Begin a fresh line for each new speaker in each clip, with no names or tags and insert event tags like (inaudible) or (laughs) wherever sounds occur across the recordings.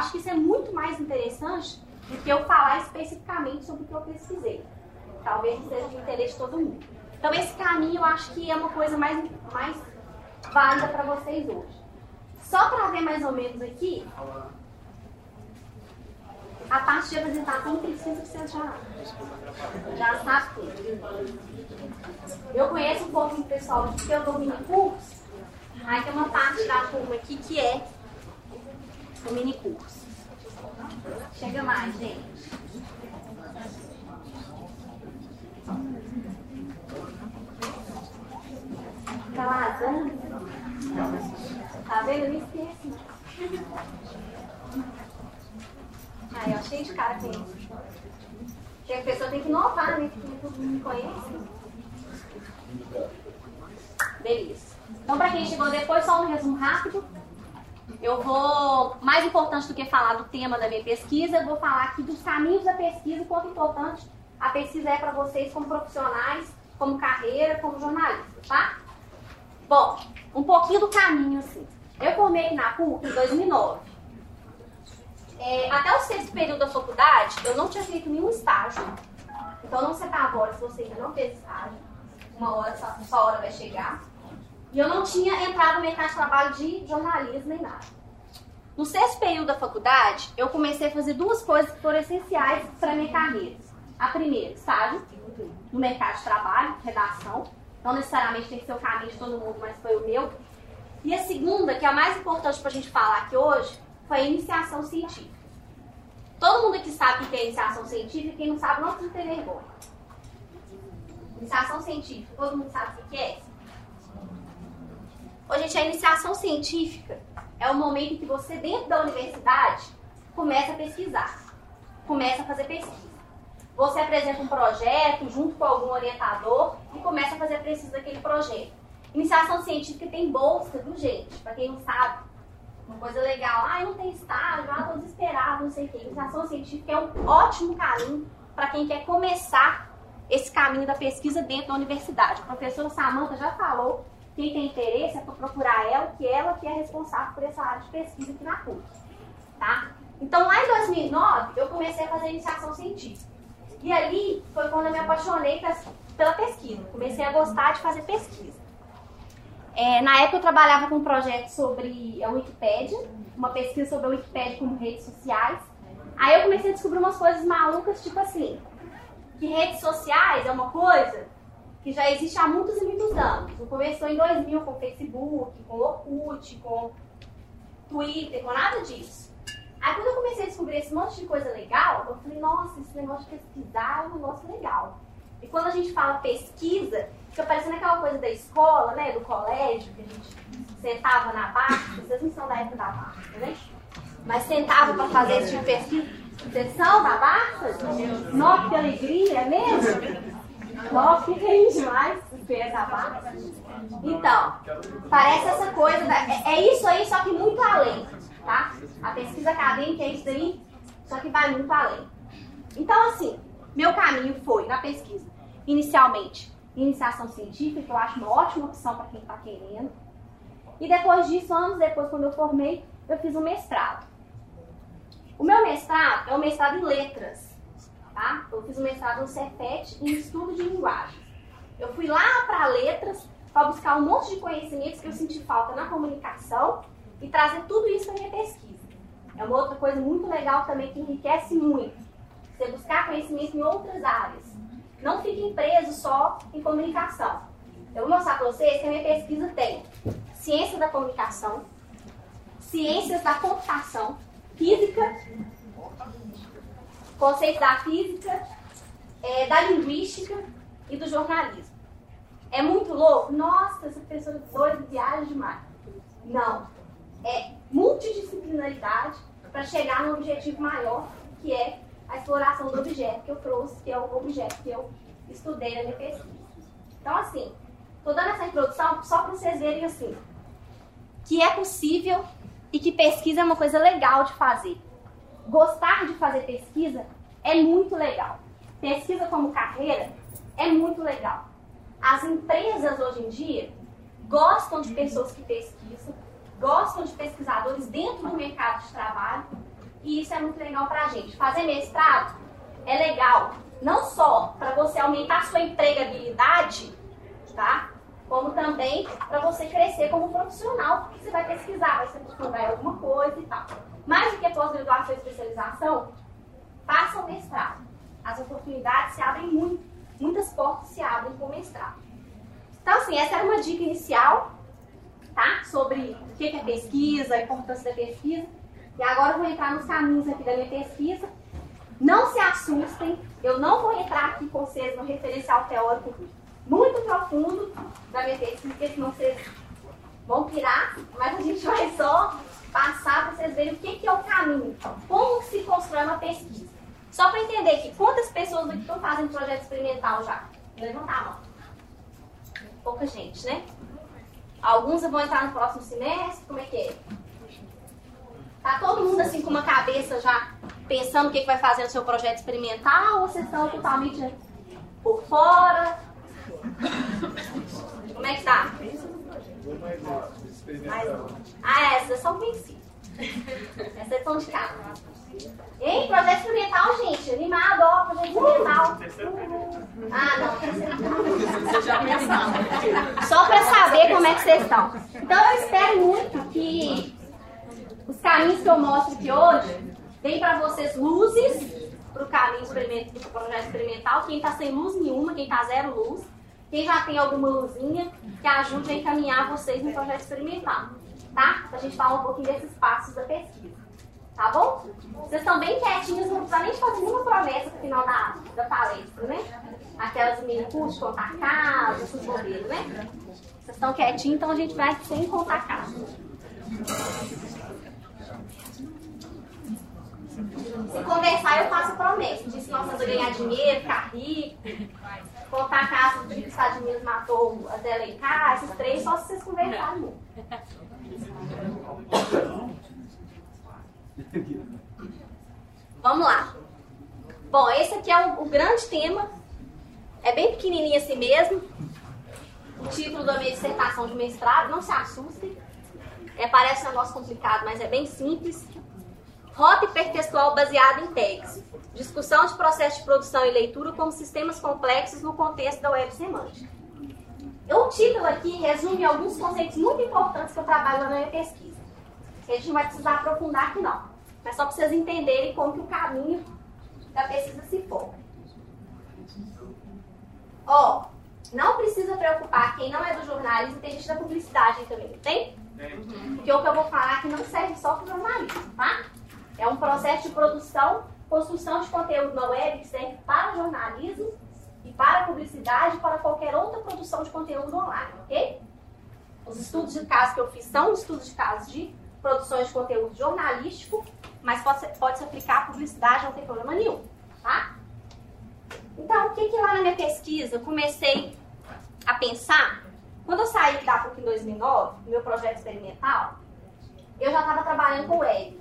acho que isso é muito mais interessante do que eu falar especificamente sobre o que eu pesquisei. Talvez seja de interesse de todo mundo. Então, esse caminho eu acho que é uma coisa mais, mais válida para vocês hoje. Só para ver mais ou menos aqui, a parte de apresentação precisa que você já, já sabe tudo. Eu conheço um pouco do pessoal porque eu dou mini curso. Aí tem uma parte da turma aqui que é o mini curso. Chega mais, gente. Tá lazando? Tá vendo? Me esqueci. Aí, ó, cheio de cara com isso. Que a pessoa tem que inovar, né? Porque mundo me conhece. Beleza. Então, para quem chegou depois, só um resumo rápido. Eu vou, mais importante do que falar do tema da minha pesquisa, eu vou falar aqui dos caminhos da pesquisa e quanto importante a pesquisa é para vocês como profissionais, como carreira, como jornalistas, tá? Bom, um pouquinho do caminho, assim. Eu formei na PUC em 2009. É, até o sexto período da faculdade, eu não tinha feito nenhum estágio. Então, não setava agora se você ainda não fez estágio. Uma hora, sua, sua hora vai chegar. E eu não tinha entrado no mercado de trabalho de jornalismo nem nada. No sexto período da faculdade, eu comecei a fazer duas coisas que foram essenciais para minha carreira. A primeira, estágio no mercado de trabalho, redação. Não necessariamente tem que ser o caminho de todo mundo, mas foi o meu. E a segunda, que é a mais importante para a gente falar aqui hoje, foi a iniciação científica. Todo mundo aqui sabe que é iniciação científica, quem não sabe não precisa ter vergonha. Iniciação científica, todo mundo sabe o que é? Ô, gente, a iniciação científica é o momento em que você, dentro da universidade, começa a pesquisar, começa a fazer pesquisa. Você apresenta um projeto junto com algum orientador e começa a fazer pesquisa daquele projeto. Iniciação científica tem bolsa, do gente? Para quem não sabe, uma coisa legal. Ah, não tem estágio, ah, tô desesperado, não sei o quê. Iniciação científica é um ótimo caminho para quem quer começar esse caminho da pesquisa dentro da universidade. A professora Samanta já falou, quem tem interesse é para procurar ela, que ela que é responsável por essa área de pesquisa aqui na PUC. Tá? Então, lá em 2009, eu comecei a fazer iniciação científica. E ali foi quando eu me apaixonei pela pesquisa. Comecei a gostar de fazer pesquisa. É, na época eu trabalhava com um projeto sobre a Wikipédia, uma pesquisa sobre a Wikipédia como redes sociais. Aí eu comecei a descobrir umas coisas malucas, tipo assim, que redes sociais é uma coisa que já existe há muitos e muitos anos. Começou em 2000 com Facebook, com Orkut, com Twitter, com nada disso. Aí quando eu comecei a descobrir esse monte de coisa legal, eu falei, nossa, esse negócio de pesquisar é um negócio legal. E quando a gente fala pesquisa, fica parecendo aquela coisa da escola, né? Do colégio, que a gente sentava na barca. Vocês não são da época da barca, né? Mas sentava para fazer esse tipo de pesquisa. Vocês são da barca? Nossa, que alegria, é mesmo? Que feliz demais ver a barca. Então, parece essa coisa, da, é, é isso aí, só que muito além, tá? A pesquisa acadêmica é isso aí, só que vai muito além. Então, assim, meu caminho foi na pesquisa, inicialmente, iniciação científica, que eu acho uma ótima opção para quem está querendo. E depois disso, anos depois, quando eu formei, eu fiz um mestrado. O meu mestrado é um mestrado em letras, tá? Eu fiz um mestrado no Cefet em estudo de linguagens. Eu fui lá para letras para buscar um monte de conhecimentos que eu senti falta na comunicação e trazer tudo isso para minha pesquisa. É uma outra coisa muito legal também que enriquece muito. Você buscar conhecimento em outras áreas. Não fiquem presos só em comunicação. Eu vou mostrar para vocês que a minha pesquisa tem ciência da comunicação, ciências da computação, física, conceitos da física, é, da linguística e do jornalismo. É muito louco? Nossa, essa pessoa doida viaja demais. Não. É multidisciplinaridade para chegar no objetivo maior, que é a exploração do objeto que eu trouxe, que é o objeto que eu estudei na minha pesquisa. Então, assim, estou dando essa introdução só para vocês verem assim, que é possível e que pesquisa é uma coisa legal de fazer. Gostar de fazer pesquisa é muito legal. Pesquisa como carreira é muito legal. As empresas hoje em dia gostam de pessoas que pesquisam, gostam de pesquisadores dentro do mercado de trabalho e isso é muito legal para a gente. Fazer mestrado é legal, não só para você aumentar a sua empregabilidade, tá? Como também para você crescer como profissional, porque você vai pesquisar, vai se aprofundar em alguma coisa e tal. Mais do que pós-graduação e especialização, faça o mestrado. As oportunidades se abrem muito, muitas portas se abrem com o mestrado. Então, assim, essa era uma dica inicial, tá? Sobre o que é pesquisa, a importância da pesquisa. E agora eu vou entrar nos caminhos aqui da minha pesquisa. Não se assustem, eu não vou entrar aqui com vocês no referencial teórico muito profundo da minha pesquisa, porque senão vocês vão pirar, mas a gente vai só passar para vocês verem o que, que é o caminho, como se constrói uma pesquisa. Só para entender aqui, quantas pessoas aqui estão fazendo projeto experimental já? Levantar a mão. Pouca gente, né? Alguns vão entrar no próximo semestre, como é que é? Tá todo mundo assim com uma cabeça já pensando o que, que vai fazer no seu projeto experimental ou vocês estão totalmente por fora? Como é que tá? Ah, essas são conhecidas. Essas são de casa. Hein? Projeto experimental, gente. Animado, ó, projeto experimental. Ah, não. Só para saber como é que vocês estão. Então, eu espero muito que os caminhos que eu mostro aqui hoje deem para vocês luzes para o caminho do projeto experimental. Quem está sem luz nenhuma, quem está zero luz. Quem já tem alguma luzinha que ajude a encaminhar vocês no projeto experimental. Tá? Para a gente falar um pouquinho desses passos da pesquisa. Tá bom? Vocês estão bem quietinhos, não precisa nem fazer nenhuma promessa no final da, da palestra, né? Aquelas mini cursos, contar casa, esses bobeiros, né? Vocês estão quietinhos, então a gente vai sem contar casa. Se conversar, eu faço promessa. Disse nós vamos ganhar dinheiro, ficar rico, contar casa do que os Estados Unidos matou a Zé Alencar, esses três, só se vocês conversarem. Vamos lá. Bom, esse aqui é o, o, grande tema. É bem pequenininho assim mesmo. O título da minha dissertação de mestrado, não se assustem. É, parece um negócio complicado, mas é bem simples. Rota hipertextual baseada em tags. Discussão de processo de produção e leitura como sistemas complexos no contexto da web semântica. O título aqui resume alguns conceitos muito importantes que eu trabalho na minha pesquisa. Que a gente não vai precisar aprofundar aqui não. Mas só para vocês entenderem como que o caminho da pesquisa se forma. Ó, não precisa preocupar quem não é do jornalismo, tem gente da publicidade também? Tem. Porque o que eu vou falar aqui não serve só para o jornalismo, tá? É um processo de produção, construção de conteúdo na web que serve para jornalismo e para publicidade e para qualquer outra produção de conteúdo online, ok? Os estudos de caso que eu fiz são estudos de caso de produções de conteúdo jornalístico, mas pode, pode se aplicar à publicidade, não tem problema nenhum, tá? Então, o que que lá na minha pesquisa eu comecei a pensar? Quando eu saí da PUC em 2009, no meu projeto experimental, eu já estava trabalhando com web.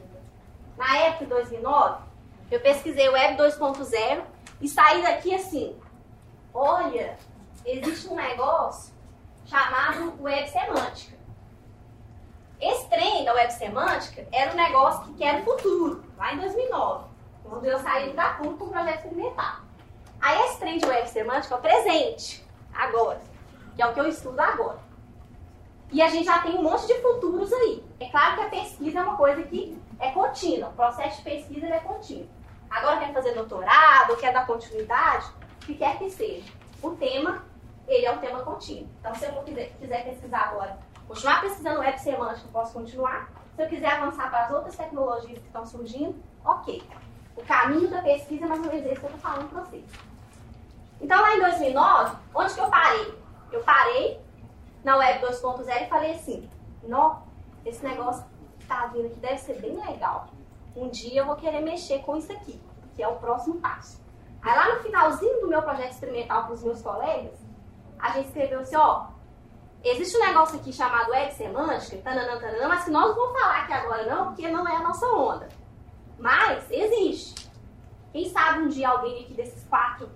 Na época, em 2009, eu pesquisei Web 2.0 e saí daqui assim, olha, existe um negócio chamado Web Semântica. Esse trem da Web Semântica era um negócio que era o futuro, lá em 2009, quando eu saí da PUC com o projeto experimental. Aí esse trem de Web Semântica é o presente, agora, que é o que eu estudo agora. E a gente já tem um monte de futuros aí. É claro que a pesquisa é uma coisa que é contínua. O processo de pesquisa é contínuo. Agora quer fazer doutorado, quer dar continuidade, o que quer que seja. O tema, ele é um tema contínuo. Então, se eu quiser, quiser pesquisar agora, continuar pesquisando web semântica, eu posso continuar. Se eu quiser avançar para as outras tecnologias que estão surgindo, ok. O caminho da pesquisa é mais ou menos que eu estou falando para vocês. Então, lá em 2009, onde que eu parei? Eu parei na Web 2.0 e falei assim, não, esse negócio está vindo aqui deve ser bem legal. Um dia eu vou querer mexer com isso aqui, que é o próximo passo. Aí lá no finalzinho do meu projeto experimental com os meus colegas, a gente escreveu assim, ó, existe um negócio aqui chamado web semântica, tananã, tananã, mas que nós não vamos falar aqui agora não, porque não é a nossa onda. Mas existe. Quem sabe um dia alguém aqui desses quatro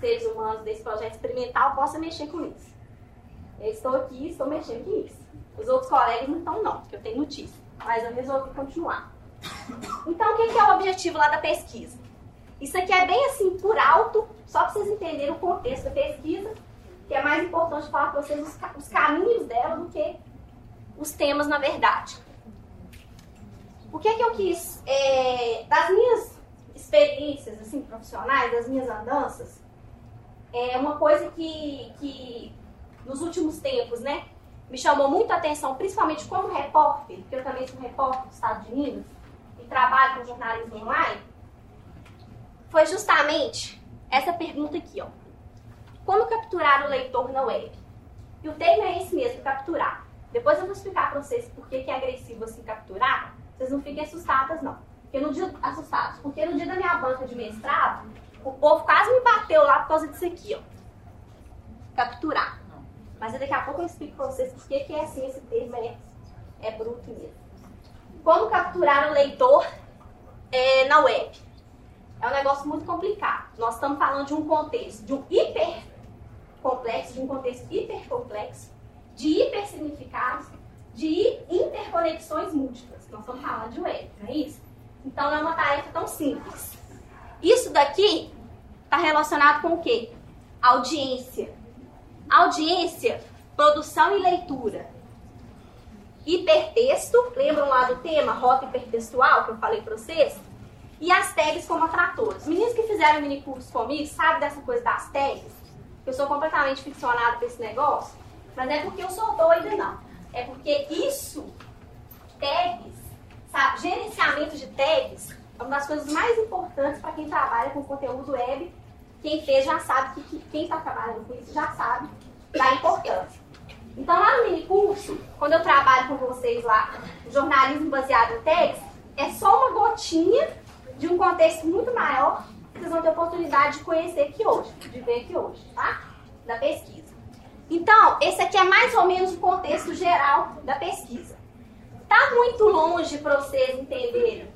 seres humanos desse projeto experimental possa mexer com isso. Eu estou aqui, estou mexendo com isso. Os outros colegas não estão não, porque eu tenho notícia. Mas eu resolvi continuar. Então, o que é o objetivo lá da pesquisa? Isso aqui é bem assim, por alto, só para vocês entenderem o contexto da pesquisa, que é mais importante falar para vocês os, os caminhos dela do que os temas, na verdade. O que é que eu quis? É, das minhas experiências assim, profissionais, das minhas andanças, é uma coisa que, que nos últimos tempos, né, me chamou muito a atenção, principalmente como repórter, porque eu também sou repórter do Estado de Minas trabalho com jornalismo online, foi justamente essa pergunta aqui, ó. Como capturar o leitor na web? E o termo é esse mesmo, capturar. Depois eu vou explicar para vocês por que é agressivo assim capturar. Vocês não fiquem assustadas, não. Porque no dia, assustados, porque no dia da minha banca de mestrado, o povo quase me bateu lá por causa disso aqui, ó. Capturar. Mas daqui a pouco eu explico para vocês por que é assim, esse termo é, é bruto mesmo. Como capturar o leitor é, na web? É um negócio muito complicado. Nós estamos falando de um contexto, de um hiper complexo, de um contexto hiper complexo, de hipersignificados, de interconexões múltiplas. Nós estamos falando de web, não é isso? Então não é uma tarefa tão simples. Isso daqui está relacionado com o quê? Audiência. Audiência, produção e leitura. Hipertexto, lembram lá do tema rota hipertextual que eu falei para vocês? E as tags como atratores. Meninos que fizeram mini curso comigo sabem dessa coisa das tags? Eu sou completamente ficcionada com esse negócio, mas não é porque eu sou doida, não. É porque isso, tags, sabe, gerenciamento de tags, é uma das coisas mais importantes para quem trabalha com conteúdo web. Quem fez já sabe que, que quem está trabalhando com isso já sabe da importância. Então, lá no mini curso, quando eu trabalho com vocês lá, jornalismo baseado em tags, é só uma gotinha de um contexto muito maior que vocês vão ter oportunidade de conhecer aqui hoje, de ver aqui hoje, tá? Da pesquisa. Então, esse aqui é mais ou menos o contexto geral da pesquisa. Tá muito longe para vocês entenderem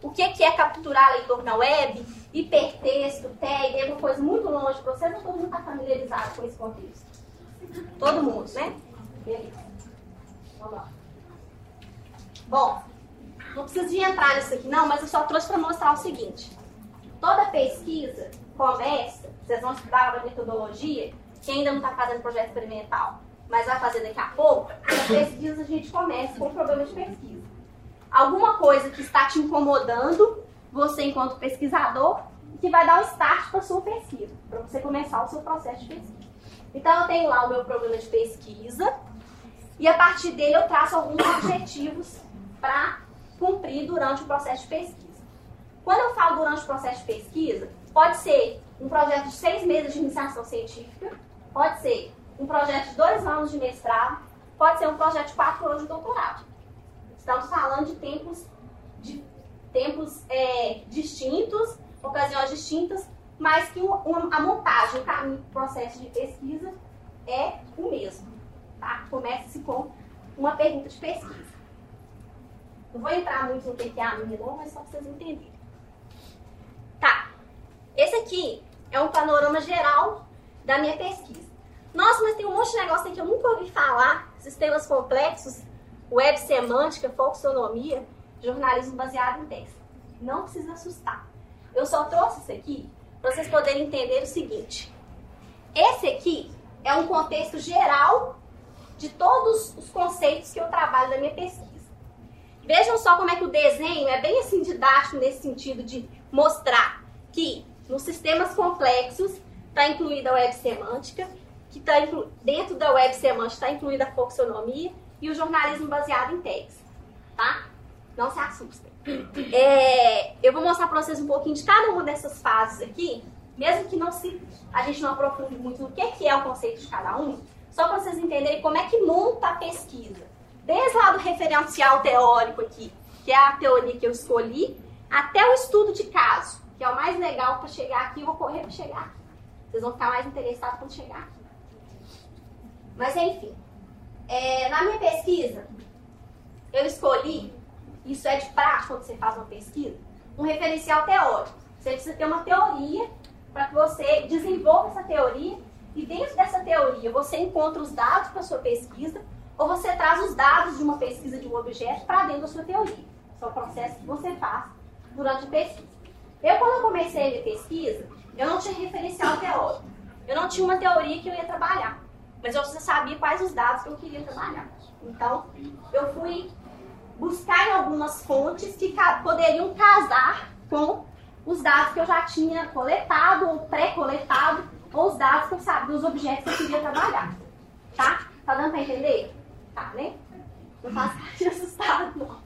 o que é capturar leitor na web, hipertexto, tag, é uma coisa muito longe para vocês, não todo mundo está familiarizado com esse contexto. Todo mundo, né? Beleza. Vamos lá. Bom, não preciso de entrar nisso aqui não, mas eu só trouxe para mostrar o seguinte. Toda pesquisa começa, vocês vão estudar a metodologia, quem ainda não está fazendo projeto experimental, mas vai fazer daqui a pouco, na pesquisa a gente começa com o problema de pesquisa alguma coisa que está te incomodando, você enquanto pesquisador, que vai dar um start para sua pesquisa, para você começar o seu processo de pesquisa. Então eu tenho lá o meu problema de pesquisa e a partir dele eu traço alguns objetivos para cumprir durante o processo de pesquisa. Quando eu falo durante o processo de pesquisa, pode ser um projeto de seis meses de iniciação científica, pode ser um projeto de dois anos de mestrado, pode ser um projeto de quatro anos de doutorado. Estamos falando de tempos, de tempos é, distintos, ocasiões distintas, mas que a montagem, o caminho, o processo de pesquisa é o mesmo. Tá? Começa-se com uma pergunta de pesquisa. Não vou entrar muito no que é a mas só para vocês entenderem. Tá. Esse aqui é um panorama geral da minha pesquisa. Nossa, mas tem um monte de negócio aí que eu nunca ouvi falar, sistemas complexos web semântica, folksonomia, jornalismo baseado em texto. Não precisa assustar. Eu só trouxe isso aqui vocês poderem entender o seguinte. Esse aqui é um contexto geral de todos os conceitos que eu trabalho na minha pesquisa. Vejam só como é que o desenho é bem assim didático nesse sentido de mostrar que nos sistemas complexos está incluída a web semântica, que está inclu... dentro da web semântica está incluída a folksonomia, e o jornalismo baseado em tags, tá? Não se assustem. É, eu vou mostrar para vocês um pouquinho de cada uma dessas fases aqui, mesmo que não se, a gente não aprofunde muito no que, que é o conceito de cada um, só para vocês entenderem como é que monta a pesquisa. Desde lá do referencial teórico aqui, que é a teoria que eu escolhi, até o estudo de caso, que é o mais legal para chegar aqui, eu vou correr para chegar aqui. Vocês vão ficar mais interessados quando chegar aqui. Mas enfim, é, na minha pesquisa, eu escolhi, isso é de prática quando você faz uma pesquisa, um referencial teórico. Você precisa ter uma teoria para que você desenvolva essa teoria e dentro dessa teoria você encontra os dados para sua pesquisa ou você traz os dados de uma pesquisa de um objeto para dentro da sua teoria. São processos que você faz durante a pesquisa. Eu, quando eu comecei a minha pesquisa, eu não tinha referencial teórico. Eu não tinha uma teoria que eu ia trabalhar. Mas eu sabia quais os dados que eu queria trabalhar. Então, eu fui buscar em algumas fontes que poderiam casar com os dados que eu já tinha coletado ou pré-coletado, ou os dados que eu sabia, dos objetos que eu queria trabalhar. Tá? Tá dando pra entender? Tá, né? Não faço (laughs) cara assustado, não.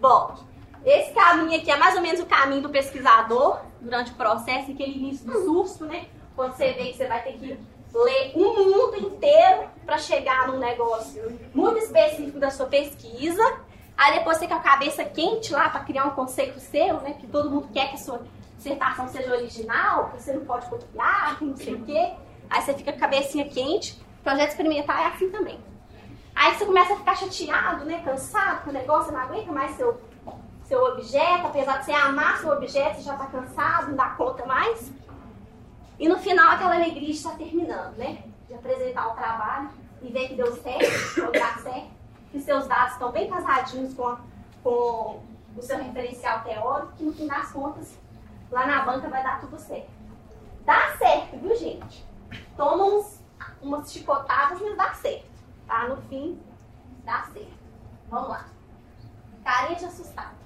Bom, esse caminho aqui é mais ou menos o caminho do pesquisador durante o processo, aquele início do susto, né? Quando você vê que você vai ter que ler um mundo inteiro para chegar num negócio muito específico da sua pesquisa. Aí depois você com a cabeça quente lá para criar um conceito seu, né? Que todo mundo quer que a sua dissertação seja original, que você não pode copiar, que não sei o quê. Aí você fica com a cabecinha quente. Projeto experimental é assim também. Aí você começa a ficar chateado, né? Cansado com o negócio, não aguenta mais seu, seu objeto, apesar de você amar seu objeto, você já está cansado, não dá conta mais. E no final aquela alegria está terminando, né? De apresentar o trabalho e ver que deu certo, ou certo, que seus dados estão bem casadinhos com, com o seu referencial teórico, que no fim das contas, lá na banca vai dar tudo certo. Dá certo, viu, gente? Toma uns, umas chicotadas, mas dá certo. Tá? No fim, dá certo. Vamos lá. Carinha de assustado.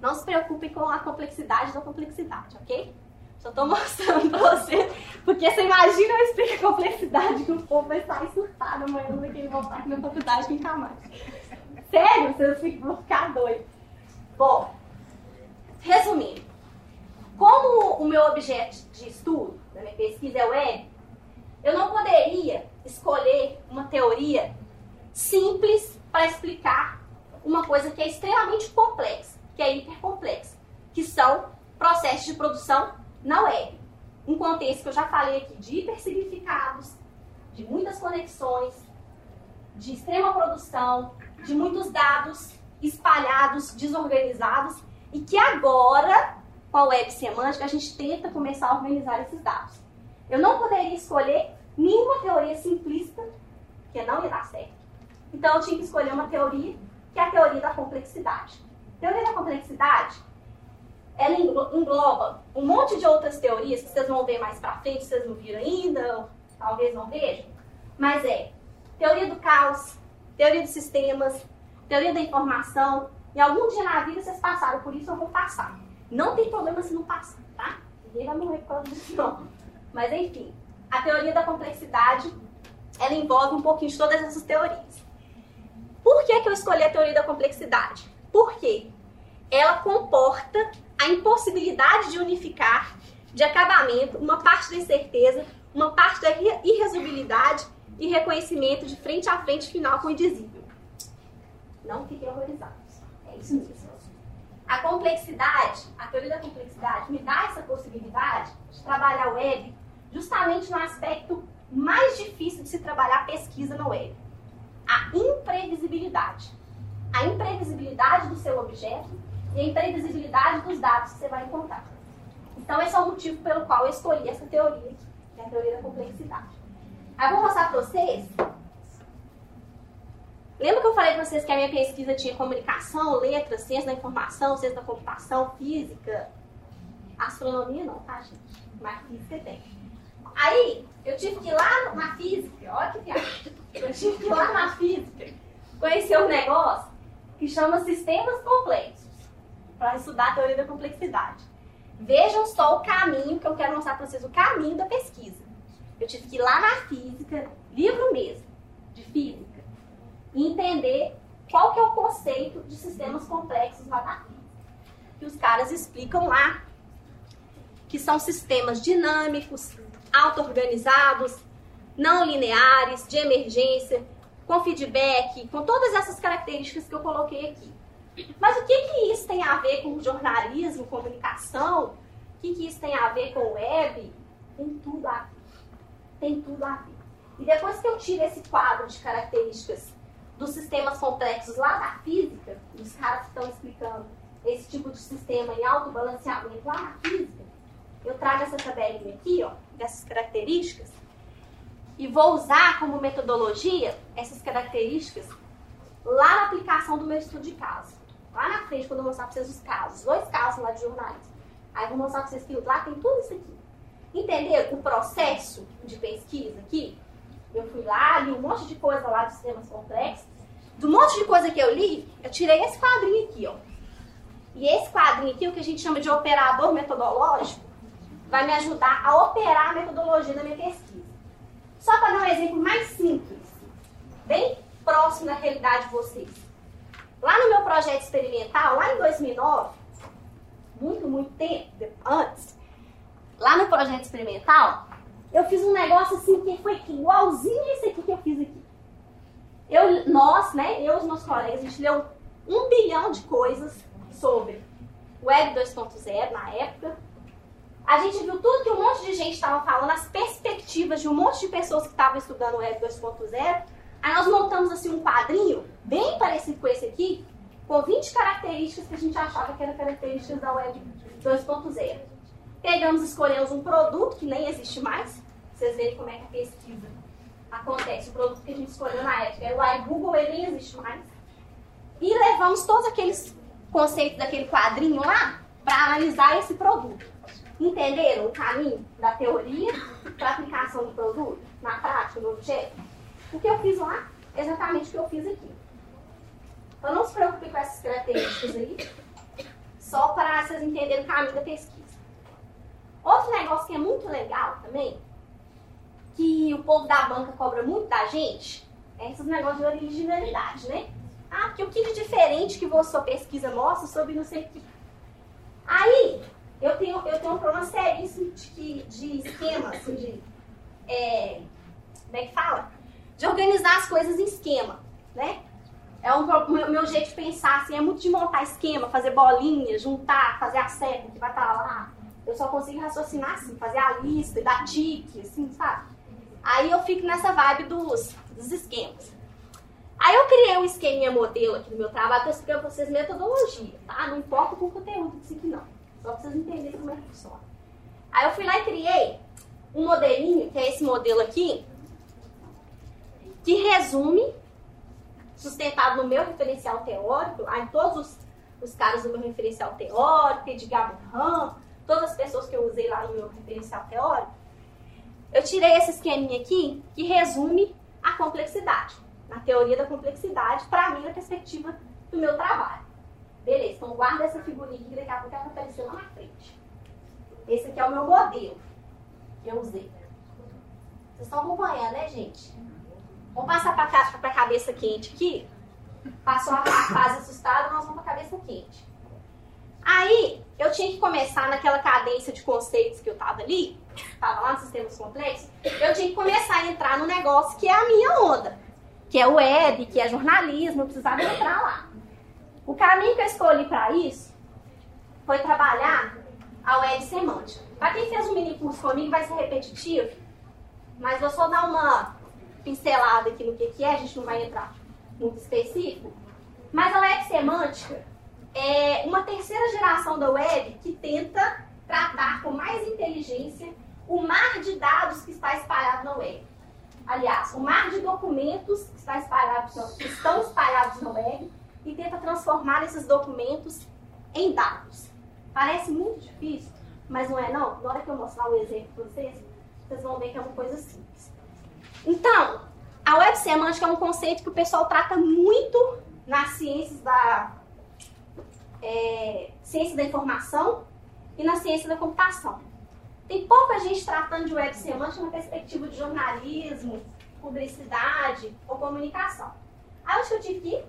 Não se preocupe com a complexidade da complexidade, ok? Só tô mostrando pra você, porque você imagina eu explico a complexidade que o povo vai sair surtado amanhã naquele voltar aqui na faculdade com mais. Sério, vocês vão ficar doidos. Bom, resumindo, como o meu objeto de estudo, da minha pesquisa é web, eu não poderia escolher uma teoria simples para explicar uma coisa que é extremamente complexa, que é hipercomplexa, que são processos de produção na web. Um contexto que eu já falei aqui de hipersignificados, de muitas conexões, de extrema produção, de muitos dados espalhados, desorganizados, e que agora, com a web semântica, a gente tenta começar a organizar esses dados. Eu não poderia escolher nenhuma teoria simplista, que não ia dar certo. Então eu tinha que escolher uma teoria, que é a teoria da complexidade. Teoria da complexidade ela engloba um monte de outras teorias que vocês vão ver mais pra frente, vocês não viram ainda, talvez não vejam. Mas é teoria do caos, teoria dos sistemas, teoria da informação. E algum dia na vida vocês passaram por isso, eu vou passar. Não tem problema se não passar, tá? Ninguém vai morrer por causa disso, não. Mas enfim, a teoria da complexidade, ela envolve um pouquinho de todas essas teorias. Por que, que eu escolhi a teoria da complexidade? Porque ela comporta a impossibilidade de unificar, de acabamento, uma parte da incerteza, uma parte da irresolubilidade e reconhecimento de frente a frente final com o indizível. Não fiquem horrorizados. É isso mesmo. A complexidade, a teoria da complexidade, me dá essa possibilidade de trabalhar web justamente no aspecto mais difícil de se trabalhar pesquisa na web. A imprevisibilidade. A imprevisibilidade do seu objeto e a imprevisibilidade dos dados que você vai encontrar. Então, esse é o motivo pelo qual eu escolhi essa teoria aqui, que é a teoria da complexidade. Aí, eu vou mostrar para vocês. Lembra que eu falei para vocês que a minha pesquisa tinha comunicação, letras, ciência da informação, ciência da computação, física? Astronomia não, tá, gente? Mas física tem. Aí, eu tive que ir lá na física, olha que viagem. Eu tive que ir lá na física conhecer um negócio que chama sistemas complexos para estudar a teoria da complexidade. Vejam só o caminho que eu quero mostrar para vocês, o caminho da pesquisa. Eu tive que ir lá na física, livro mesmo, de física, e entender qual que é o conceito de sistemas complexos lá da física. Que os caras explicam lá que são sistemas dinâmicos, auto-organizados, não lineares, de emergência, com feedback, com todas essas características que eu coloquei aqui. Mas o que, que isso tem a ver com jornalismo, comunicação? O que, que isso tem a ver com web? Tem tudo a ver. Tem tudo a ver. E depois que eu tiro esse quadro de características dos sistemas complexos lá da física, os caras que estão explicando esse tipo de sistema em autobalanceamento lá na física, eu trago essa tabelinha aqui, ó, dessas características, e vou usar como metodologia essas características lá na aplicação do meu estudo de caso. Lá na frente, quando eu mostrar para vocês os casos, dois casos lá de jornalismo. Aí eu vou mostrar para vocês que lá tem tudo isso aqui. Entenderam o processo de pesquisa aqui? Eu fui lá, li um monte de coisa lá dos sistemas complexos. Do monte de coisa que eu li, eu tirei esse quadrinho aqui, ó. E esse quadrinho aqui, o que a gente chama de operador metodológico, vai me ajudar a operar a metodologia da minha pesquisa. Só para dar um exemplo mais simples, bem próximo da realidade de vocês. Projeto experimental, lá em 2009, muito, muito tempo antes, lá no projeto experimental, eu fiz um negócio assim que foi igualzinho a esse aqui que eu fiz aqui. Eu, nós, né, eu e os meus colegas, a gente leu um bilhão de coisas sobre Web 2.0 na época. A gente viu tudo que um monte de gente estava falando, as perspectivas de um monte de pessoas que estavam estudando Web 2.0. Aí nós montamos assim um quadrinho, bem parecido com esse aqui, com 20 características que a gente achava que eram características da Web 2.0. Pegamos, escolhemos um produto que nem existe mais. Vocês verem como é que a pesquisa acontece. O produto que a gente escolheu na época era o iGoogle, ele nem existe mais. E levamos todos aqueles conceito daquele quadrinho lá para analisar esse produto. Entenderam o caminho da teoria para aplicação do produto na prática, no objeto? O que eu fiz lá, exatamente o que eu fiz aqui. Então não se preocupe com essas características aí, só para vocês entenderem o caminho da pesquisa. Outro negócio que é muito legal também, que o povo da banca cobra muito da gente, é esses negócios de originalidade, né? Ah, porque o que de diferente que sua pesquisa mostra sobre não sei o que. Aí, eu tenho, eu tenho um problema seríssimo de, de esquema, assim, de. É, como é que fala? De organizar as coisas em esquema, né? É um meu, meu jeito de pensar, assim, é muito de montar esquema, fazer bolinha, juntar, fazer a seta que vai estar tá lá. Eu só consigo raciocinar assim, fazer a lista e dar tique, assim, sabe? Aí eu fico nessa vibe dos, dos esquemas. Aí eu criei um esqueminha modelo aqui no meu trabalho, estou explicando para vocês metodologia, tá? Não importa com o conteúdo disso aqui não. Só para vocês entenderem como é que funciona. Aí eu fui lá e criei um modelinho, que é esse modelo aqui, que resume, sustentado no meu referencial teórico, aí todos os, os caras do meu referencial teórico, Edgar Morin, todas as pessoas que eu usei lá no meu referencial teórico, eu tirei esse esqueminha aqui que resume a complexidade na teoria da complexidade, para mim, na perspectiva do meu trabalho. Beleza, então guarda essa figurinha que daqui a pouco ela vai aparecer lá na frente. Esse aqui é o meu modelo que eu usei. Vocês estão acompanhando, né, gente? Vamos passar para a cabeça quente aqui. Passou a fase assustada, nós vamos para a cabeça quente. Aí, eu tinha que começar naquela cadência de conceitos que eu tava ali, tava lá nos sistemas complexos, eu tinha que começar a entrar no negócio que é a minha onda que é web, que é jornalismo, eu precisava entrar lá. O caminho que eu escolhi para isso foi trabalhar a web semântica. Para quem fez um mini curso comigo vai ser repetitivo, mas vou só dar uma pincelada aqui no que, que é, a gente não vai entrar muito específico. Mas a web semântica é uma terceira geração da web que tenta tratar com mais inteligência o mar de dados que está espalhado na web aliás, o mar de documentos que, está espalhado, que estão espalhados no web e tenta transformar esses documentos em dados. Parece muito difícil, mas não é não. Na hora que eu mostrar o exemplo para vocês, vocês vão ver que é uma coisa simples. Então, a web semântica é um conceito que o pessoal trata muito nas ciências da é, ciência da informação e na ciência da computação. Tem pouca gente tratando de web semântica na perspectiva de jornalismo, publicidade ou comunicação. Aí eu tive que ir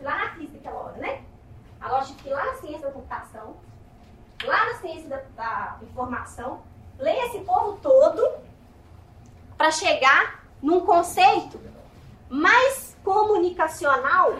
lá na física aquela hora, né? Agora eu tive que ir lá na ciência da computação, lá na ciência da, da informação, ler esse povo todo para chegar num conceito mais comunicacional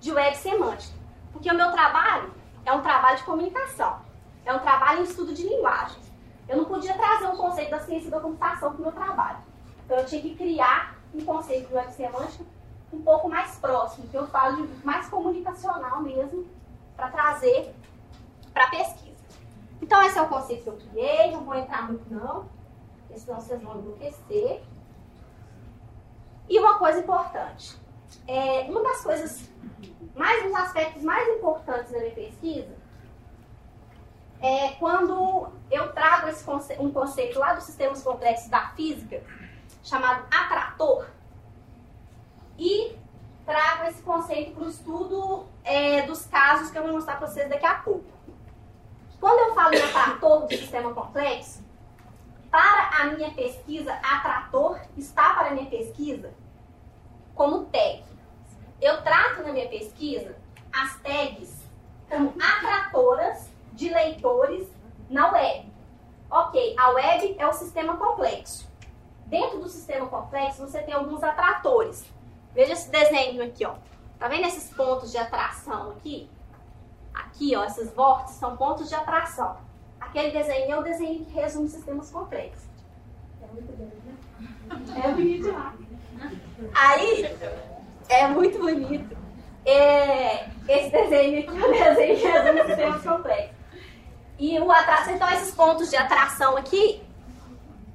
de web semântica. Porque o meu trabalho é um trabalho de comunicação, é um trabalho em estudo de linguagem. Eu não podia trazer um conceito da ciência da computação para o meu trabalho. Então eu tinha que criar um conceito de web semântica um pouco mais próximo, que eu falo de mais comunicacional mesmo, para trazer para a pesquisa. Então esse é o conceito que eu criei, não vou entrar muito não, senão vocês vão enlouquecer. E uma coisa importante, é, uma das coisas, mais um dos aspectos mais importantes da minha pesquisa é quando eu trago esse conce um conceito lá dos sistemas complexos da física, chamado atrator, e trago esse conceito para o estudo é, dos casos que eu vou mostrar para vocês daqui a pouco. Quando eu falo em atrator do sistema complexo, para a minha pesquisa, atrator está para a minha pesquisa como tag. Eu trato na minha pesquisa as tags como atratoras de leitores na web. Ok, a web é o sistema complexo. Dentro do sistema complexo, você tem alguns atratores. Veja esse desenho aqui, ó. Tá vendo esses pontos de atração aqui? Aqui, ó, esses vórtices são pontos de atração. Aquele desenho é o desenho que resume sistemas complexos. É muito bonito, né? É bonito demais. Aí, é muito bonito. É, esse desenho aqui é o desenho que resume sistemas complexos. E o atração, então esses pontos de atração aqui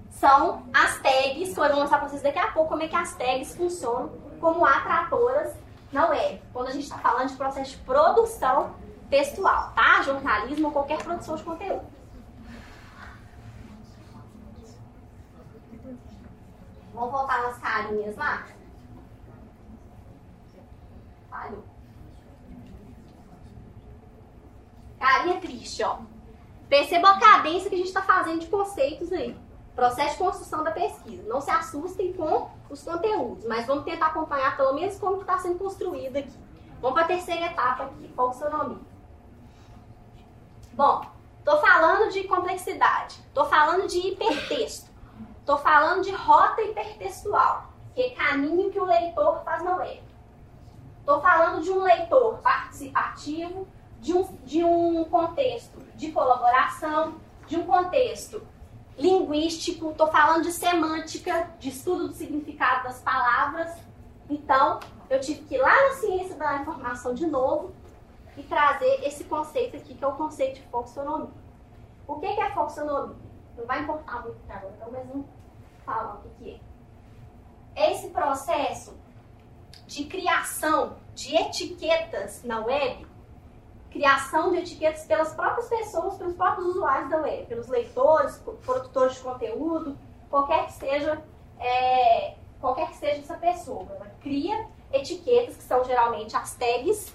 são as tags, que eu vou mostrar para vocês daqui a pouco como é que as tags funcionam como atratoras na web. Quando a gente está falando de processo de produção textual, tá? Jornalismo ou qualquer produção de conteúdo. Vamos voltar nas carinhas lá? Falhou. Carinha triste, ó. Perceba a cadência que a gente está fazendo de conceitos aí. Processo de construção da pesquisa. Não se assustem com os conteúdos, mas vamos tentar acompanhar pelo menos como está sendo construído aqui. Vamos para a terceira etapa aqui, folksonomia. Bom, estou falando de complexidade, estou falando de hipertexto, estou falando de rota hipertextual, que é caminho que o leitor faz na web. Estou falando de um leitor participativo, de um, de um contexto de colaboração, de um contexto linguístico, estou falando de semântica, de estudo do significado das palavras. Então, eu tive que ir lá na ciência da informação de novo e trazer esse conceito aqui, que é o conceito de foxonomia. O que é foxonomia? Não vai importar muito para agora, mas vamos falar o que é. É esse processo de criação de etiquetas na web criação de etiquetas pelas próprias pessoas, pelos próprios usuários da web, pelos leitores, produtores de conteúdo, qualquer que seja, é, qualquer que seja essa pessoa. Ela cria etiquetas que são geralmente as tags,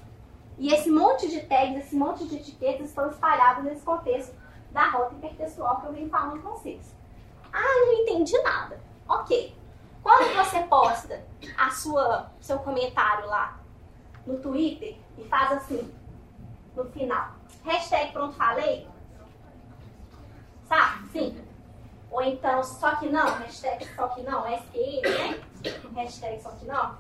e esse monte de tags, esse monte de etiquetas estão espalhadas nesse contexto da rota hipertextual que eu venho falando com vocês. Ah, não entendi nada. Ok. Quando você posta a sua seu comentário lá no Twitter e faz assim, no final. Hashtag pronto falei. Sabe? Sim. Ou então só que não, hashtag só que não, SQL, né? Hashtag só que não.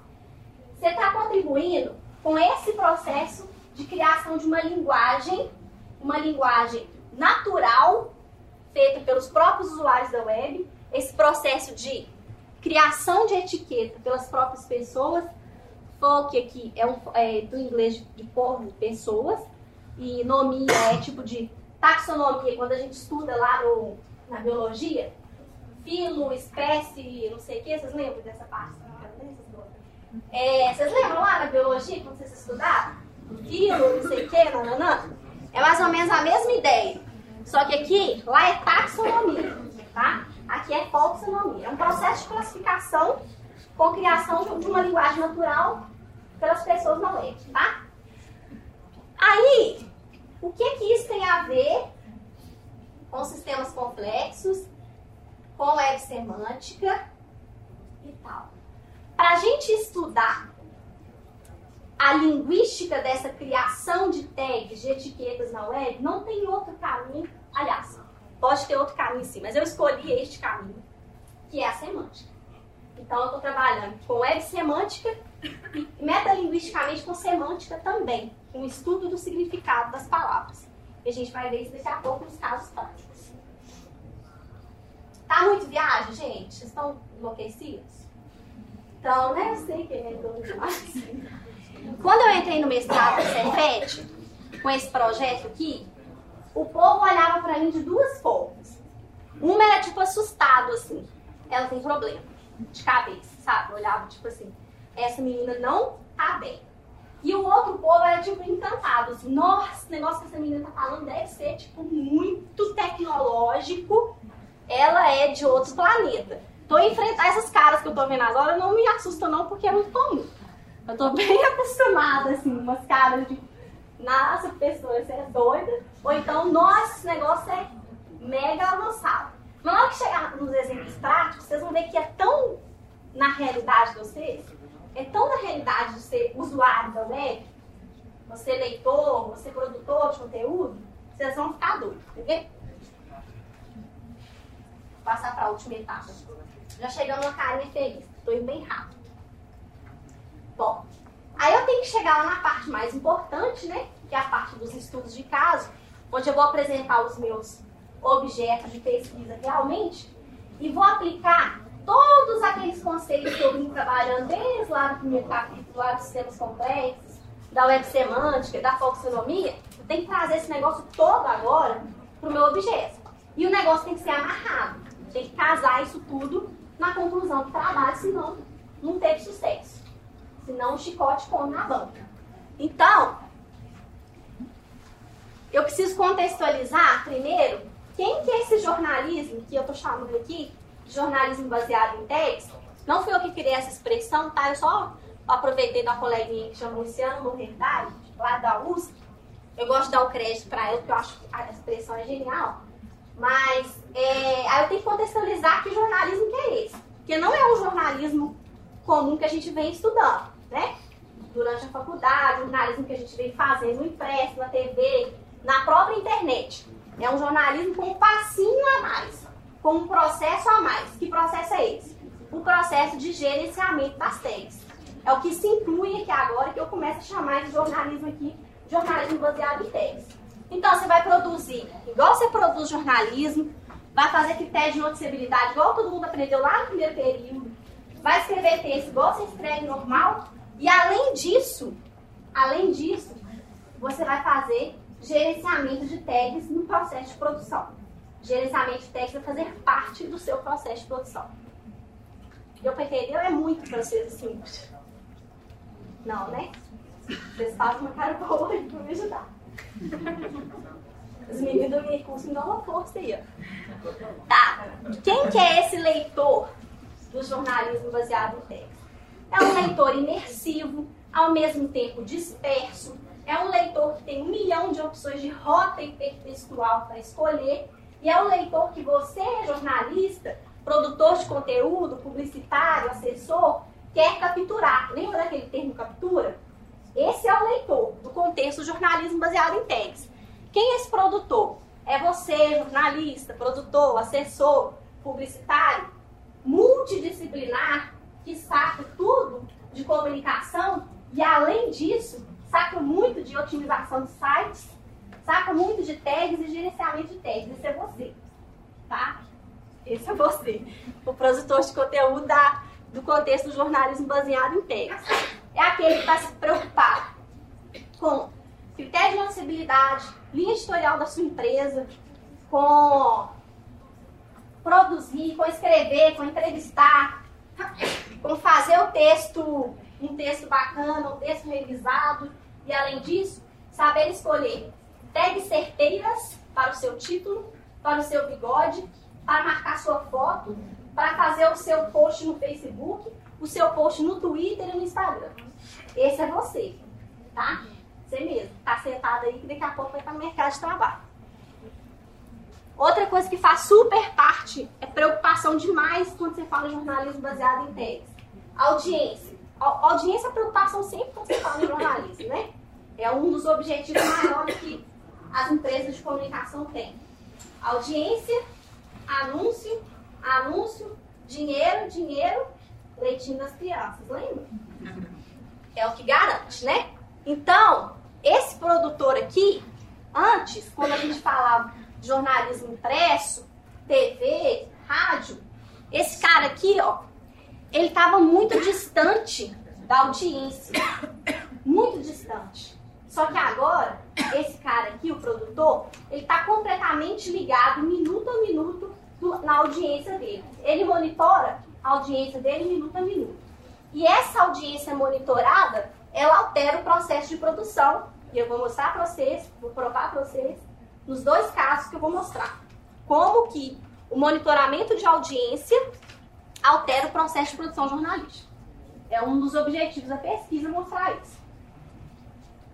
Você está contribuindo com esse processo de criação de uma linguagem, uma linguagem natural, feita pelos próprios usuários da web, esse processo de criação de etiqueta pelas próprias pessoas, folk aqui é, um, é do inglês de, povo, pessoas, e nomia é tipo de taxonomia, quando a gente estuda lá no, na biologia, filo, espécie, não sei o que, vocês lembram dessa parte? É, vocês lembram lá na biologia, quando vocês estudaram? Filo, não sei o que, nananã? É mais ou menos a mesma ideia. Só que aqui, lá é taxonomia, tá? Aqui é folksonomia. É um processo de classificação com criação de uma linguagem natural pelas pessoas na web, tá? Aí, o que que isso tem a ver com sistemas complexos, com web semântica e tal? Para a gente estudar a linguística dessa criação de tags, de etiquetas na web, não tem outro caminho. Aliás, pode ter outro caminho sim, mas eu escolhi este caminho, que é a semântica. Então, eu estou trabalhando com web semântica e metalinguisticamente com semântica também um estudo do significado das palavras. E a gente vai ver isso daqui a pouco nos casos práticos. Tá muito viagem, gente? Vocês estão enlouquecidos? Então, né? Eu sei que é demais. Quando eu entrei no mestrado do Cefet, com esse projeto aqui, o povo olhava para mim de duas formas. Uma era tipo assustado, assim. Ela tem problema de cabeça, sabe? Olhava tipo assim. essa menina não tá bem. E o outro povo era tipo encantado, assim, nossa, o negócio que essa menina tá falando deve ser tipo muito tecnológico. Ela é de outro planeta. Tô enfrentar essas caras que eu tô vendo agora não me assusta não, porque é muito comum. Eu tô bem (laughs) acostumada, assim, umas caras de nossa, pessoa, você é doida. Ou então, nossa, esse negócio é mega avançado. Mas na hora que chegar nos exemplos práticos, vocês vão ver que é tão na realidade de vocês, é tão na realidade de ser usuário da web, você leitor, você produtor de conteúdo, vocês vão ficar doidos, quer ver? Vou passar para a última etapa. Já chegamos na carinha feliz, estou indo bem rápido. Bom, aí eu tenho que chegar lá na parte mais importante, né? Que é a parte dos estudos de caso, onde eu vou apresentar os meus objetos de pesquisa realmente e vou aplicar todos aqueles conceitos que eu vim trabalhando desde lá no primeiro capítulo, lá dos sistemas complexos, da web semântica, da folksonomia, eu tenho que trazer esse negócio todo agora para o meu objeto. E o negócio tem que ser amarrado, tem que casar isso tudo na conclusão do trabalho, senão não teve sucesso. Senão o chicote come na banca. Então, eu preciso contextualizar primeiro quem que é esse jornalismo que eu estou chamando aqui jornalismo baseado em texto. Não fui eu que criei essa expressão, tá? Eu só aproveitei da coleguinha que chama Luciana Morredade, lá da USP. Eu gosto de dar o crédito para ela, porque eu acho que a expressão é genial. Mas é, aí eu tenho que contextualizar que jornalismo que é esse. Porque não é um jornalismo comum que a gente vem estudando, né? Durante a faculdade, jornalismo que a gente vem fazendo no impresso, na TV, na própria internet. É um jornalismo com um passinho a mais com um processo a mais. Que processo é esse? O processo de gerenciamento das tags. É o que se inclui aqui agora, que eu começo a chamar de jornalismo aqui, jornalismo baseado em tags. Então, você vai produzir, igual você produz jornalismo, vai fazer critério de noticiabilidade, igual todo mundo aprendeu lá no primeiro período, vai escrever texto igual você escreve normal, e além disso, além disso, você vai fazer gerenciamento de tags no processo de produção gerenciamento técnico fazer parte do seu processo de produção. Deu para entender? É muito para vocês assim. Não, né? Vocês fazem uma cara boa (laughs) aí para me ajudar. Os meninos do meu curso me dão uma força aí, ó. Tá. Quem que é esse leitor do jornalismo baseado em texto? É um leitor imersivo, ao mesmo tempo disperso, é um leitor que tem um milhão de opções de rota hipertextual para escolher e é o leitor que você, jornalista, produtor de conteúdo, publicitário, assessor, quer capturar. Lembra daquele termo captura? Esse é o leitor do contexto jornalismo baseado em tags. Quem é esse produtor? É você, jornalista, produtor, assessor, publicitário, multidisciplinar, que saca tudo de comunicação e, além disso, saca muito de otimização de sites, saca muito de tags e gerenciamento de tags. Esse é você, tá? Esse é você. O produtor de conteúdo da, do contexto do jornalismo baseado em tags. É aquele que está se preocupado com critério de acessibilidade, linha editorial da sua empresa, com produzir, com escrever, com entrevistar, com fazer o texto, um texto bacana, um texto revisado, e além disso, saber escolher tags certeiras para o seu título, para o seu bigode, para marcar sua foto, para fazer o seu post no Facebook, o seu post no Twitter e no Instagram. Esse é você, tá? Você mesmo. Tá sentado aí que daqui a pouco vai estar no mercado de trabalho. Outra coisa que faz super parte é preocupação demais quando você fala jornalismo baseado em tags. Audiência. Audiência é preocupação sempre quando você fala em jornalismo, né? É um dos objetivos maiores que as empresas de comunicação têm. Audiência, anúncio, anúncio, dinheiro, dinheiro, leitinho das crianças, lembra? É o que garante, né? Então, esse produtor aqui, antes, quando a gente falava de jornalismo impresso, TV, rádio, esse cara aqui, ó, ele estava muito distante da audiência. Muito distante. Só que agora, esse cara aqui, o produtor, ele está completamente ligado, minuto a minuto, na audiência dele. Ele monitora a audiência dele minuto a minuto. E essa audiência monitorada, ela altera o processo de produção. E eu vou mostrar para vocês, vou provar para vocês, nos dois casos que eu vou mostrar. Como que o monitoramento de audiência altera o processo de produção jornalística. É um dos objetivos da pesquisa mostrar isso.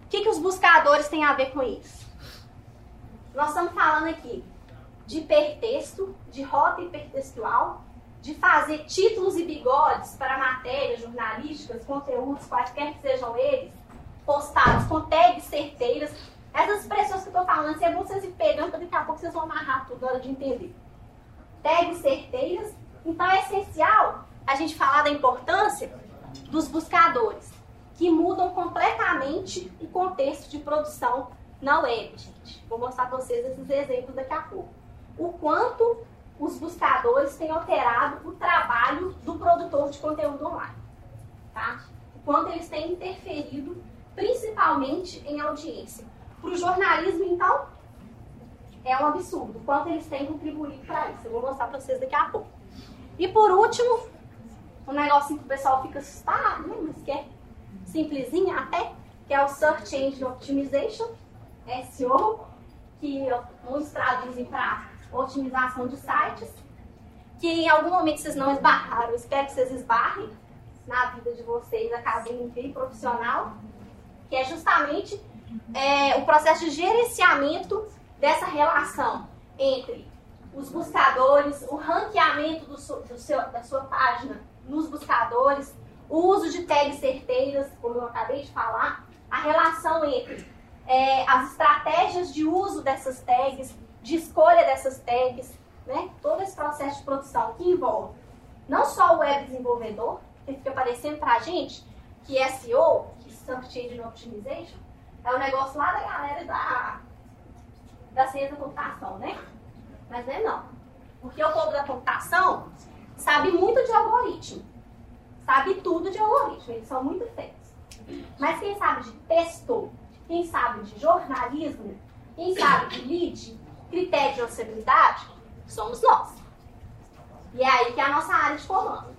O que, que os buscadores têm a ver com isso? Nós estamos falando aqui de hipertexto, de rota hipertextual, de fazer títulos e bigodes para matérias jornalísticas, conteúdos, quaisquer que sejam eles, postados com tags certeiras. Essas expressões que eu estou falando, se é bom vocês pegando, daqui a pouco vocês vão amarrar tudo na hora de entender. Tags certeiras. Então é essencial a gente falar da importância dos buscadores, que mudam completamente o contexto de produção na web, gente. Vou mostrar para vocês esses exemplos daqui a pouco. O quanto os buscadores têm alterado o trabalho do produtor de conteúdo online. Tá? O quanto eles têm interferido, principalmente em audiência. Para o jornalismo, então, é um absurdo o quanto eles têm contribuído para isso. Eu vou mostrar para vocês daqui a pouco. E por último, um negocinho que o pessoal fica assustado, né? mas que é simplesinho até, que é o Search Engine Optimization, SEO, que muitos traduzem para otimização de sites, que em algum momento vocês não esbarraram, eu espero que vocês esbarrem na vida de vocês, acadêmica e profissional, que é justamente é, o processo de gerenciamento dessa relação entre os buscadores, o ranqueamento do, do seu, da sua página nos buscadores, o uso de tags certeiras, como eu acabei de falar, a relação entre é, as estratégias de uso dessas tags, de escolha dessas tags, né? todo esse processo de produção que envolve não só o web desenvolvedor, que fica aparecendo para a gente, que é SEO, que é Search Engine Optimization, é o negócio lá da galera da, da ciência da computação, né? Mas não é não. Porque o povo da computação sabe muito de algoritmo. Sabe tudo de algoritmo. Eles são muito feitos. Mas quem sabe de texto, quem sabe de jornalismo, quem sabe de lead, critério de acessibilidade, somos nós. E é aí que é a nossa área de comando.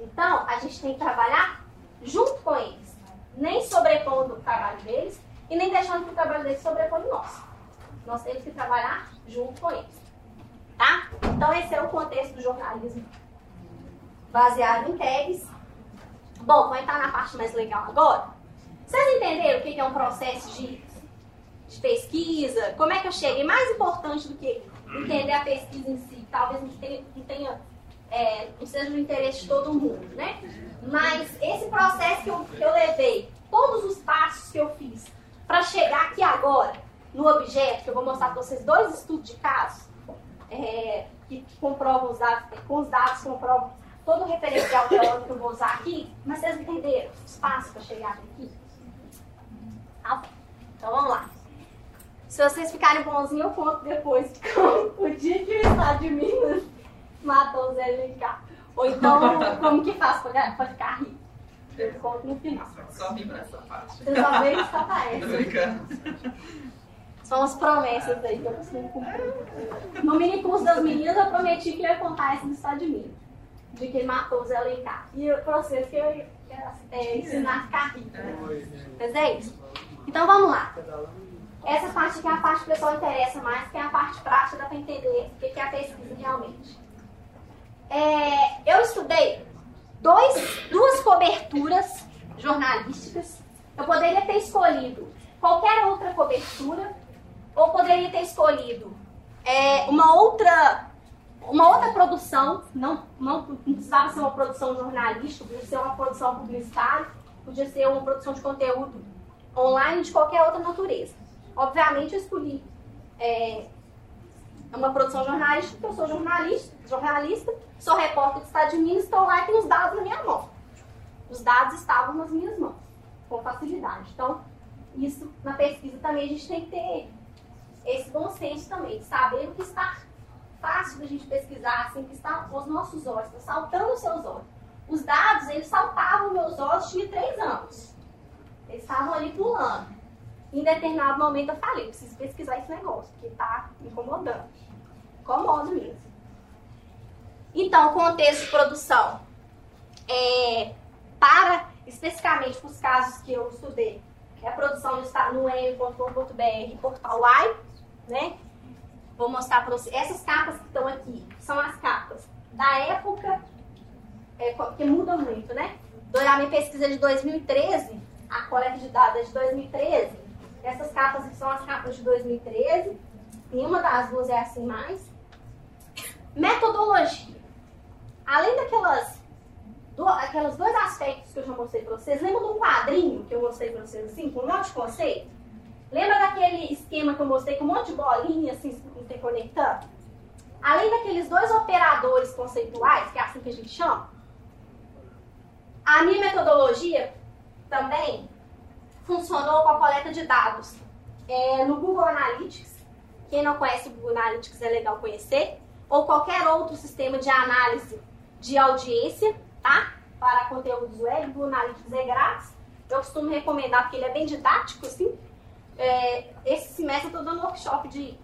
Então, a gente tem que trabalhar junto com eles. Nem sobrepondo o trabalho deles e nem deixando que o trabalho deles sobreponha o nosso. Nós temos que trabalhar junto com eles. Tá? Então, esse é o contexto do jornalismo baseado em tags. Bom, vou entrar na parte mais legal agora. Vocês entenderam o que é um processo de, de pesquisa? Como é que eu cheguei? Mais importante do que entender a pesquisa em si, talvez não tenha, não, tenha, é, não seja do interesse de todo mundo, né? Mas esse processo que eu, que eu levei, todos os passos que eu fiz para chegar aqui agora, no objeto, que eu vou mostrar para vocês dois estudos de caso, é, que comprovam os dados, com os dados comprovam todo o referencial teórico que eu vou usar aqui, mas vocês entenderam os passos para chegar aqui? Tá Então vamos lá. Se vocês ficarem bonzinhos, eu conto depois (laughs) o dia que o estado de Minas matou o Zé LK. Ou então, (laughs) como que faz para ficar rico. Eu conto no final.
Só vim pra essa parte.
Vocês só veem só essa.
Tô brincando.
São as promessas aí que eu costumo cumprir. No mini curso das meninas, eu prometi que eu ia contar essa do estado de Minas. De que ele matou o Zé Alencar. E o processo que eu ia é, ensinar a ficar rico. Né? Mas é isso. Então vamos lá. Essa parte aqui é a parte que o pessoal interessa mais, que é a parte prática, dá para entender o que é a pesquisa realmente. É, eu estudei dois, duas coberturas jornalísticas. Eu poderia ter escolhido qualquer outra cobertura, ou poderia ter escolhido é, uma outra uma outra produção, não, não, não precisava ser uma produção jornalística, podia ser uma produção publicitária, podia ser uma produção de conteúdo online de qualquer outra natureza. Obviamente eu escolhi é, uma produção jornalística, eu sou jornalista, jornalista, sou repórter do Estado de Minas, estou lá tenho os dados na minha mão. Os dados estavam nas minhas mãos, com facilidade. Então, isso na pesquisa também a gente tem que ter esse bom senso também, de saber o que está fácil da gente pesquisar, assim, que está aos nossos olhos, está saltando os seus olhos. Os dados, eles saltavam meus olhos, tinha três anos. Eles estavam ali pulando. Em determinado momento eu falei, preciso pesquisar esse negócio, porque está incomodando. Incomoda mesmo. Então, contexto de produção. É, para, especificamente para os casos que eu estudei, é a produção no, no em.com.br, portal Live, né? Vou mostrar para vocês. Essas capas que estão aqui são as capas da época, é, que muda muito, né? A minha pesquisa de 2013, a coleta de dados é de 2013. Essas capas aqui são as capas de 2013. Nenhuma das duas é assim mais. Metodologia. Além daquelas do, aqueles dois aspectos que eu já mostrei para vocês, lembra um quadrinho que eu mostrei para vocês assim, com um monte de conceito? Lembra daquele esquema que eu mostrei com um monte de bolinha assim, interconectando? Além daqueles dois operadores conceituais, que é assim que a gente chama, a minha metodologia também funcionou com a coleta de dados é, no Google Analytics. Quem não conhece o Google Analytics é legal conhecer. Ou qualquer outro sistema de análise de audiência, tá? Para conteúdos web, o Google Analytics é grátis. Eu costumo recomendar porque ele é bem didático, assim. É, esse semestre eu estou dando workshop de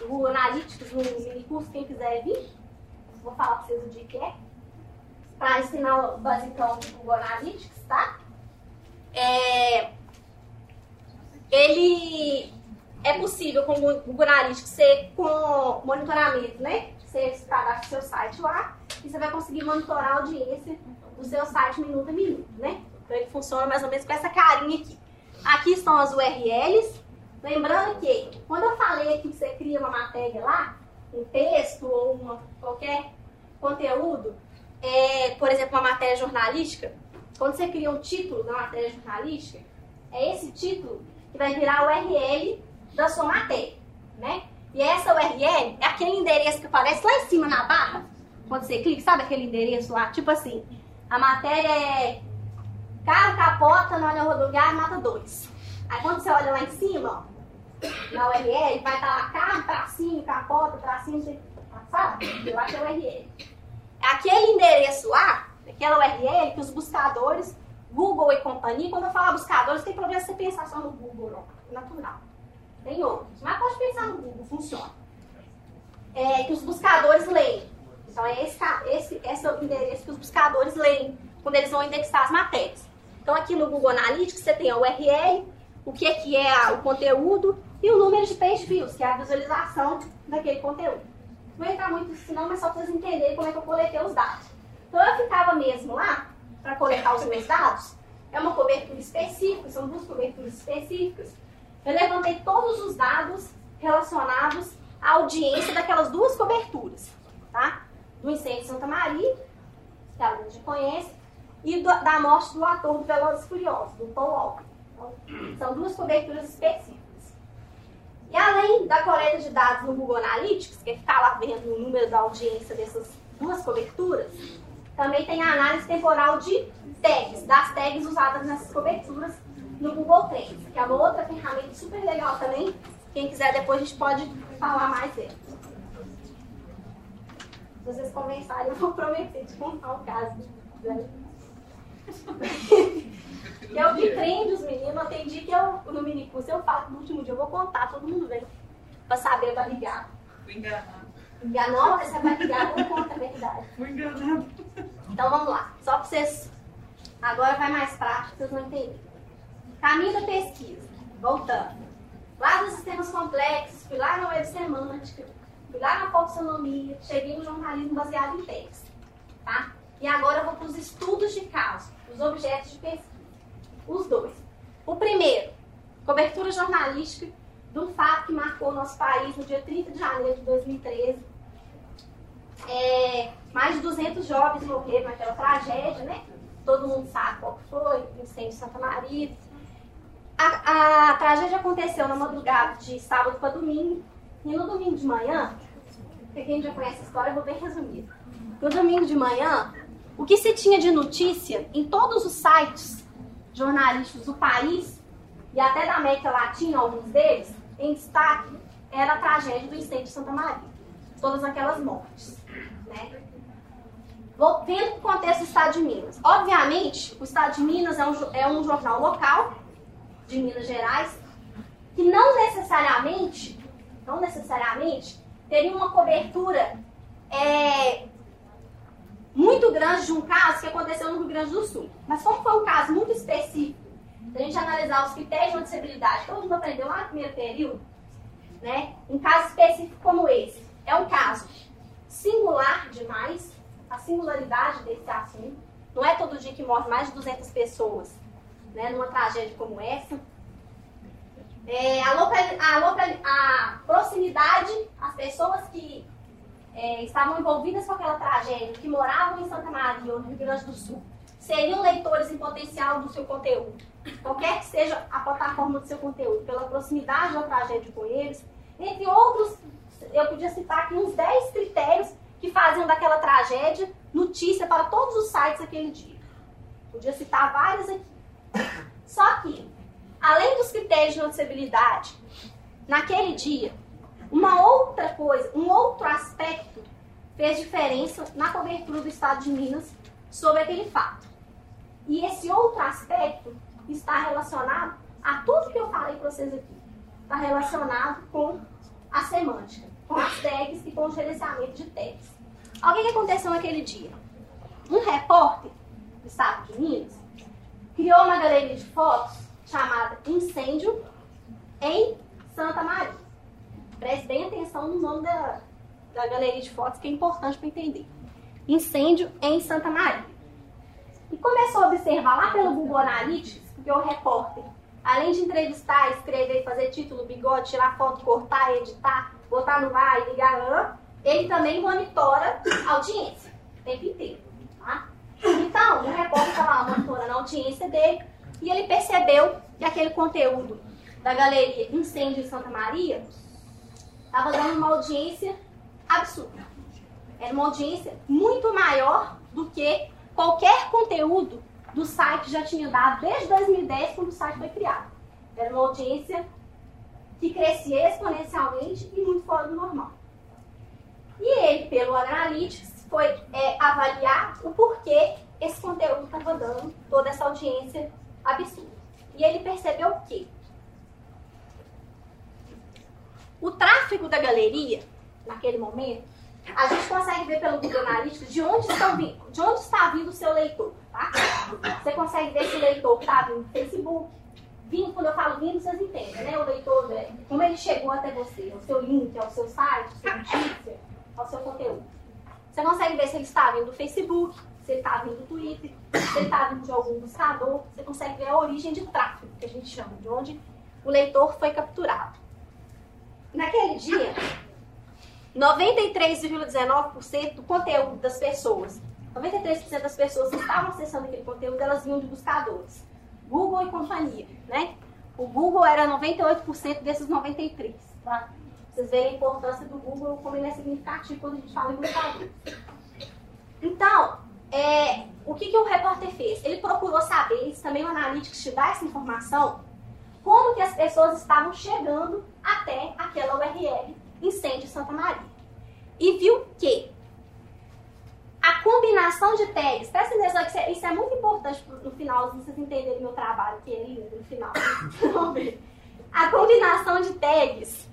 Google Analytics no mini curso, quem quiser vir. Vou falar para vocês o dia que é para ensinar o basicão do Google Analytics, tá? É, ele é possível com o Google Analytics ser com monitoramento, né? Você cadastra seu site lá e você vai conseguir monitorar a audiência do seu site minuto a minuto, né? Então ele funciona mais ou menos com essa carinha aqui. Aqui estão as URLs. Lembrando que quando eu falei que você cria uma matéria lá, um texto ou uma, qualquer conteúdo, é, por exemplo, uma matéria jornalística, quando você cria um título da matéria jornalística, é esse título que vai virar o URL da sua matéria, né? E essa URL é aquele endereço que aparece lá em cima na barra, quando você clica, sabe aquele endereço lá? Tipo assim, a matéria é carro capota na rodoviária mata dois. Aí quando você olha lá em cima, ó, na URL, vai estar lá carro, tracinho, capota, tracinho, sabe? Eu acho que é URL aquele endereço lá, aquela URL que os buscadores, Google e companhia, quando eu falar buscadores, tem problema você pensar só no Google, não. É natural. Tem outros, mas pode pensar no Google, funciona. É, que os buscadores leem. Então, é esse, esse, esse é o endereço que os buscadores leem quando eles vão indexar as matérias. Então, aqui no Google Analytics, você tem a URL, o que é, que é o conteúdo e o número de page views, que é a visualização daquele conteúdo. Não vou entrar muito nisso não, mas só para vocês entenderem como é que eu coletei os dados. Então eu ficava mesmo lá para coletar os meus dados. É uma cobertura específica, são duas coberturas específicas. Eu levantei todos os dados relacionados à audiência daquelas duas coberturas, tá? Do incêndio de Santa Maria, que a gente conhece, e do, da morte do ator do Velozes Furiosos, do Paul Walker. Então, são duas coberturas específicas. E além da coleta de dados no Google Analytics, que é ficar lá vendo o número da audiência dessas duas coberturas, também tem a análise temporal de tags, das tags usadas nessas coberturas no Google Trends, que é uma outra ferramenta super legal também. Quem quiser depois a gente pode falar mais dela. Se vocês conversarem, eu vou prometer de contar o caso. (laughs) Que é o que prende os meninos. Tem dia que eu, no minicurso eu falo no último dia eu vou contar, todo mundo vem. Pra saber, pra ligar.
Fui enganado.
Enganou? Você vai ligar, não conta a verdade.
Fui enganado.
Então vamos lá. Só pra vocês. Agora vai mais prático, vocês vão entender. Caminho da pesquisa. Voltando. Lá nos sistemas complexos, fui lá na web semântica, fui lá na taxonomia, cheguei no jornalismo baseado em texto. Tá? E agora eu vou para os estudos de caso, os objetos de pesquisa. Os dois. O primeiro, cobertura jornalística de um fato que marcou nosso país no dia 30 de janeiro de 2013. É, mais de 200 jovens morreram naquela tragédia, né? Todo mundo sabe qual foi, o incêndio de Santa Maria. A, a tragédia aconteceu na madrugada de sábado para domingo. E no domingo de manhã, quem já conhece a história, eu vou bem resumido. No domingo de manhã, o que se tinha de notícia em todos os sites jornalísticos do país e até da América Latina, alguns deles, em destaque era a tragédia do incêndio de Santa Maria. Todas aquelas mortes. Né? Vendo o contexto do Estado de Minas. Obviamente, o Estado de Minas é um, é um jornal local de Minas Gerais que não necessariamente, não necessariamente, teria uma cobertura é, muito grande de um caso que aconteceu no Rio Grande do Sul. Mas como foi um caso muito específico, a gente analisar os critérios de noticiabilidade, todo mundo aprendeu lá no primeiro período, né? Um caso específico como esse é um caso singular demais, a singularidade desse assunto. Não é todo dia que morre mais de 200 pessoas né, numa tragédia como essa. É, a, local, a, local, a proximidade, as pessoas que é, estavam envolvidas com aquela tragédia, que moravam em Santa Maria ou no Rio Grande do Sul, seriam leitores em potencial do seu conteúdo. Qualquer que seja a plataforma do seu conteúdo, pela proximidade da tragédia com eles, entre outros, eu podia citar aqui uns 10 critérios que faziam daquela tragédia notícia para todos os sites aquele dia. Podia citar várias aqui. Só que, além dos critérios de noticiabilidade, naquele dia, uma outra coisa, um outro aspecto fez diferença na cobertura do Estado de Minas sobre aquele fato. E esse outro aspecto está relacionado a tudo que eu falei para vocês aqui. Está relacionado com a semântica, com as tags e com o gerenciamento de tags. O que aconteceu naquele dia? Um repórter do Estado de Minas criou uma galeria de fotos chamada Incêndio em Santa Maria. Preste bem atenção no nome da, da galeria de fotos, que é importante para entender. Incêndio em Santa Maria. E começou a observar lá pelo Google Analytics, o repórter, além de entrevistar, escrever, fazer título, bigode, tirar foto, cortar, editar, botar no ar e ligar, ele também monitora a audiência o tempo inteiro. Tá? Então, o repórter estava lá monitorando a audiência dele e ele percebeu que aquele conteúdo da galeria Incêndio em Santa Maria estava dando uma audiência absurda. Era uma audiência muito maior do que qualquer conteúdo do site já tinha dado desde 2010, quando o site foi criado. Era uma audiência que crescia exponencialmente e muito fora do normal. E ele, pelo Analytics, foi é, avaliar o porquê esse conteúdo estava dando toda essa audiência absurda. E ele percebeu o quê? O tráfego da galeria, naquele momento, a gente consegue ver pelo Google Analytics de onde, estão vindo, de onde está vindo o seu leitor. Tá? Você consegue ver se o leitor está vindo do Facebook. Vindo, quando eu falo vindo, vocês entendem, né? O leitor, né? como ele chegou até você, o seu link, ao seu site, a sua notícia, ao seu conteúdo. Você consegue ver se ele está vindo do Facebook, se ele está vindo do Twitter, se ele está vindo de algum buscador. Você consegue ver a origem de tráfego, que a gente chama, de onde o leitor foi capturado. Naquele dia, 93,19% do conteúdo das pessoas, 93% das pessoas que estavam acessando aquele conteúdo, elas vinham de buscadores. Google e companhia, né? O Google era 98% desses 93%. Tá? Vocês verem a importância do Google, como ele é significativo quando a gente fala em buscador. Então, é, o que, que o repórter fez? Ele procurou saber, isso também o Analytics te dá essa informação, como que as pessoas estavam chegando até aquela URL Incêndio Santa Maria. E viu que a combinação de tags, presta atenção que isso é, é muito importante no final, vocês entenderem meu trabalho, que é lindo no final. (laughs) a combinação de tags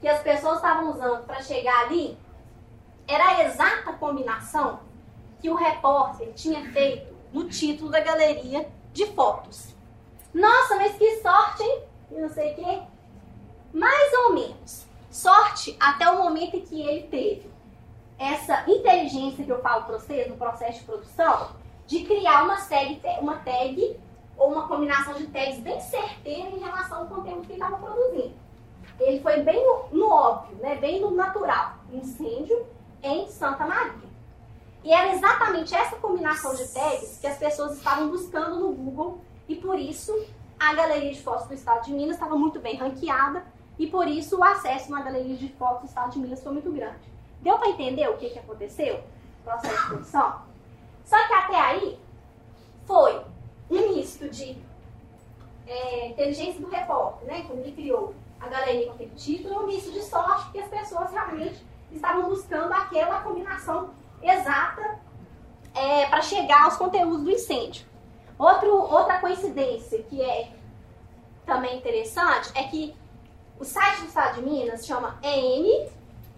que as pessoas estavam usando para chegar ali era a exata combinação que o repórter tinha feito no título da galeria de fotos. Nossa, mas que sorte, hein? Não sei o quê. Mais ou menos. Sorte até o momento em que ele teve essa inteligência que eu falo para vocês no processo de produção, de criar uma tag, uma tag ou uma combinação de tags bem certeira em relação ao conteúdo que estava produzindo. Ele foi bem no, no, óbvio, né? bem no natural. Incêndio em Santa Maria. E era exatamente essa combinação de tags que as pessoas estavam buscando no Google e por isso a galeria de fotos do estado de Minas estava muito bem ranqueada e por isso o acesso na galeria de fotos do estado de Minas foi muito grande. Deu para entender o que, que aconteceu? Processo de produção? Só que até aí foi um misto de é, inteligência do repórter, né? Quando ele criou a galeria com aquele título, um misto de sorte, porque as pessoas realmente estavam buscando aquela combinação exata é, para chegar aos conteúdos do incêndio. Outro, outra coincidência que é também interessante é que o site do Estado de Minas chama EM,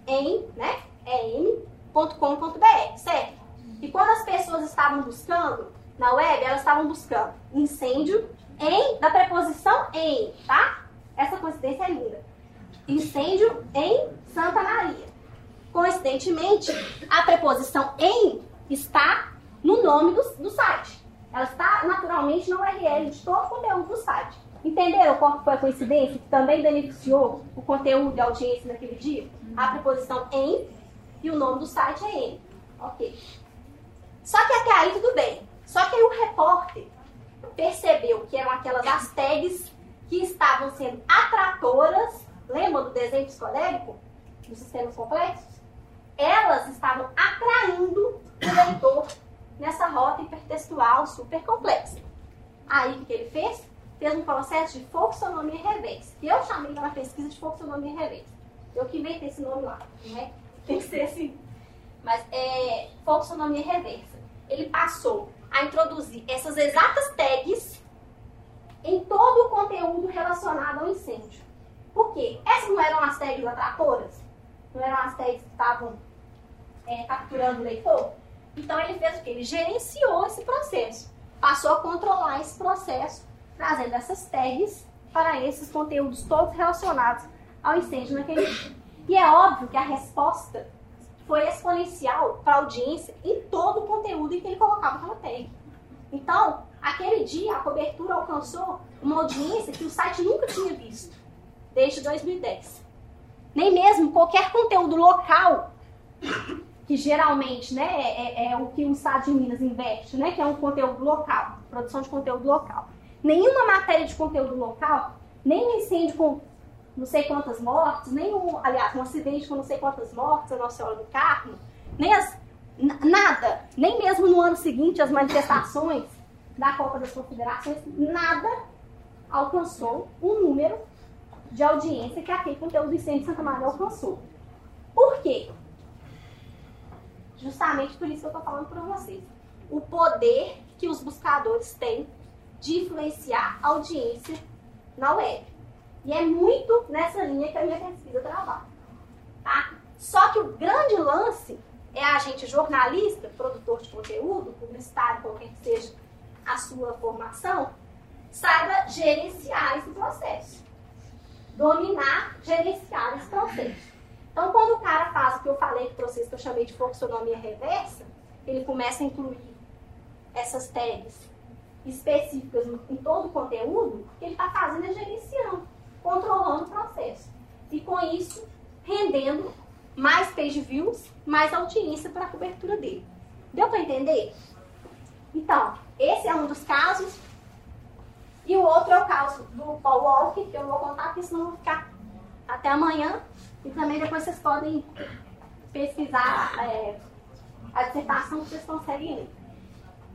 em, né? em.com.br, certo? que quando as pessoas estavam buscando na web, elas estavam buscando incêndio em, da preposição em, tá? Essa coincidência é linda. Incêndio em Santa Maria. Coincidentemente, a preposição em está no nome do, do site. Ela está naturalmente na URL de todo o conteúdo do site. Entenderam qual foi a coincidência que também beneficiou o conteúdo e a audiência naquele dia? A preposição em e o nome do site é em. Ok. Só que até aí tudo bem. Só que aí o repórter percebeu que eram aquelas as tags que estavam sendo atratoras, lembra do desenho psicodélico? Dos sistemas complexos? Elas estavam atraindo o leitor nessa rota hipertextual super complexa. Aí o que ele fez? Fez um processo de folksonomia reversa, que eu chamei na pesquisa de folksonomia reversa. Eu que inventei esse nome lá, né? Tem que ser assim. Mas é folksonomia reversa. Ele passou a introduzir essas exatas tags em todo o conteúdo relacionado ao incêndio. Por quê? Essas não eram as tags atratoras? Não eram as tags que estavam é, capturando o leitor? Então ele fez o quê? Ele gerenciou esse processo. Passou a controlar esse processo, trazendo essas tags para esses conteúdos todos relacionados ao incêndio naquele dia. E é óbvio que a resposta foi exponencial para a audiência em todo o conteúdo em que ele colocava aquela tag. Então, aquele dia, a cobertura alcançou uma audiência que o site nunca tinha visto, desde 2010. Nem mesmo qualquer conteúdo local que geralmente né, é, é, é, o que o Estado de Minas investe, né, que é um conteúdo local, produção de conteúdo local. Nenhuma matéria de conteúdo local, nem um incêndio não sei quantas mortes, nem um, aliás, um acidente com não sei quantas mortes a Nossa Senhora do Carmo, nem as, nada, nem mesmo no ano seguinte as manifestações da Copa das Confederações, nada alcançou o número de audiência que aquele conteúdo do incêndio de Santa Maria alcançou. Por quê? Justamente por isso que eu estou falando para vocês. O poder que os buscadores têm de influenciar a audiência na web. E é muito nessa linha que a minha pesquisa trabalha. Tá? Só que o grande lance é a gente jornalista, produtor de conteúdo, publicitário, qualquer que seja a sua formação, saiba gerenciar esse processo. Dominar, gerenciar esse processo. Então, quando o cara faz o que eu falei para vocês, que eu chamei de fluxonomia reversa, ele começa a incluir essas tags específicas em todo o conteúdo, o que ele está fazendo é gerenciando, controlando o processo. E com isso, rendendo mais page views, mais audiência para a cobertura dele. Deu para entender? Então, esse é um dos casos. E o outro é o caso do Paul Walker, que eu não vou contar, porque senão eu vou ficar até amanhã. E também depois vocês podem pesquisar é, a dissertação que vocês conseguem ler.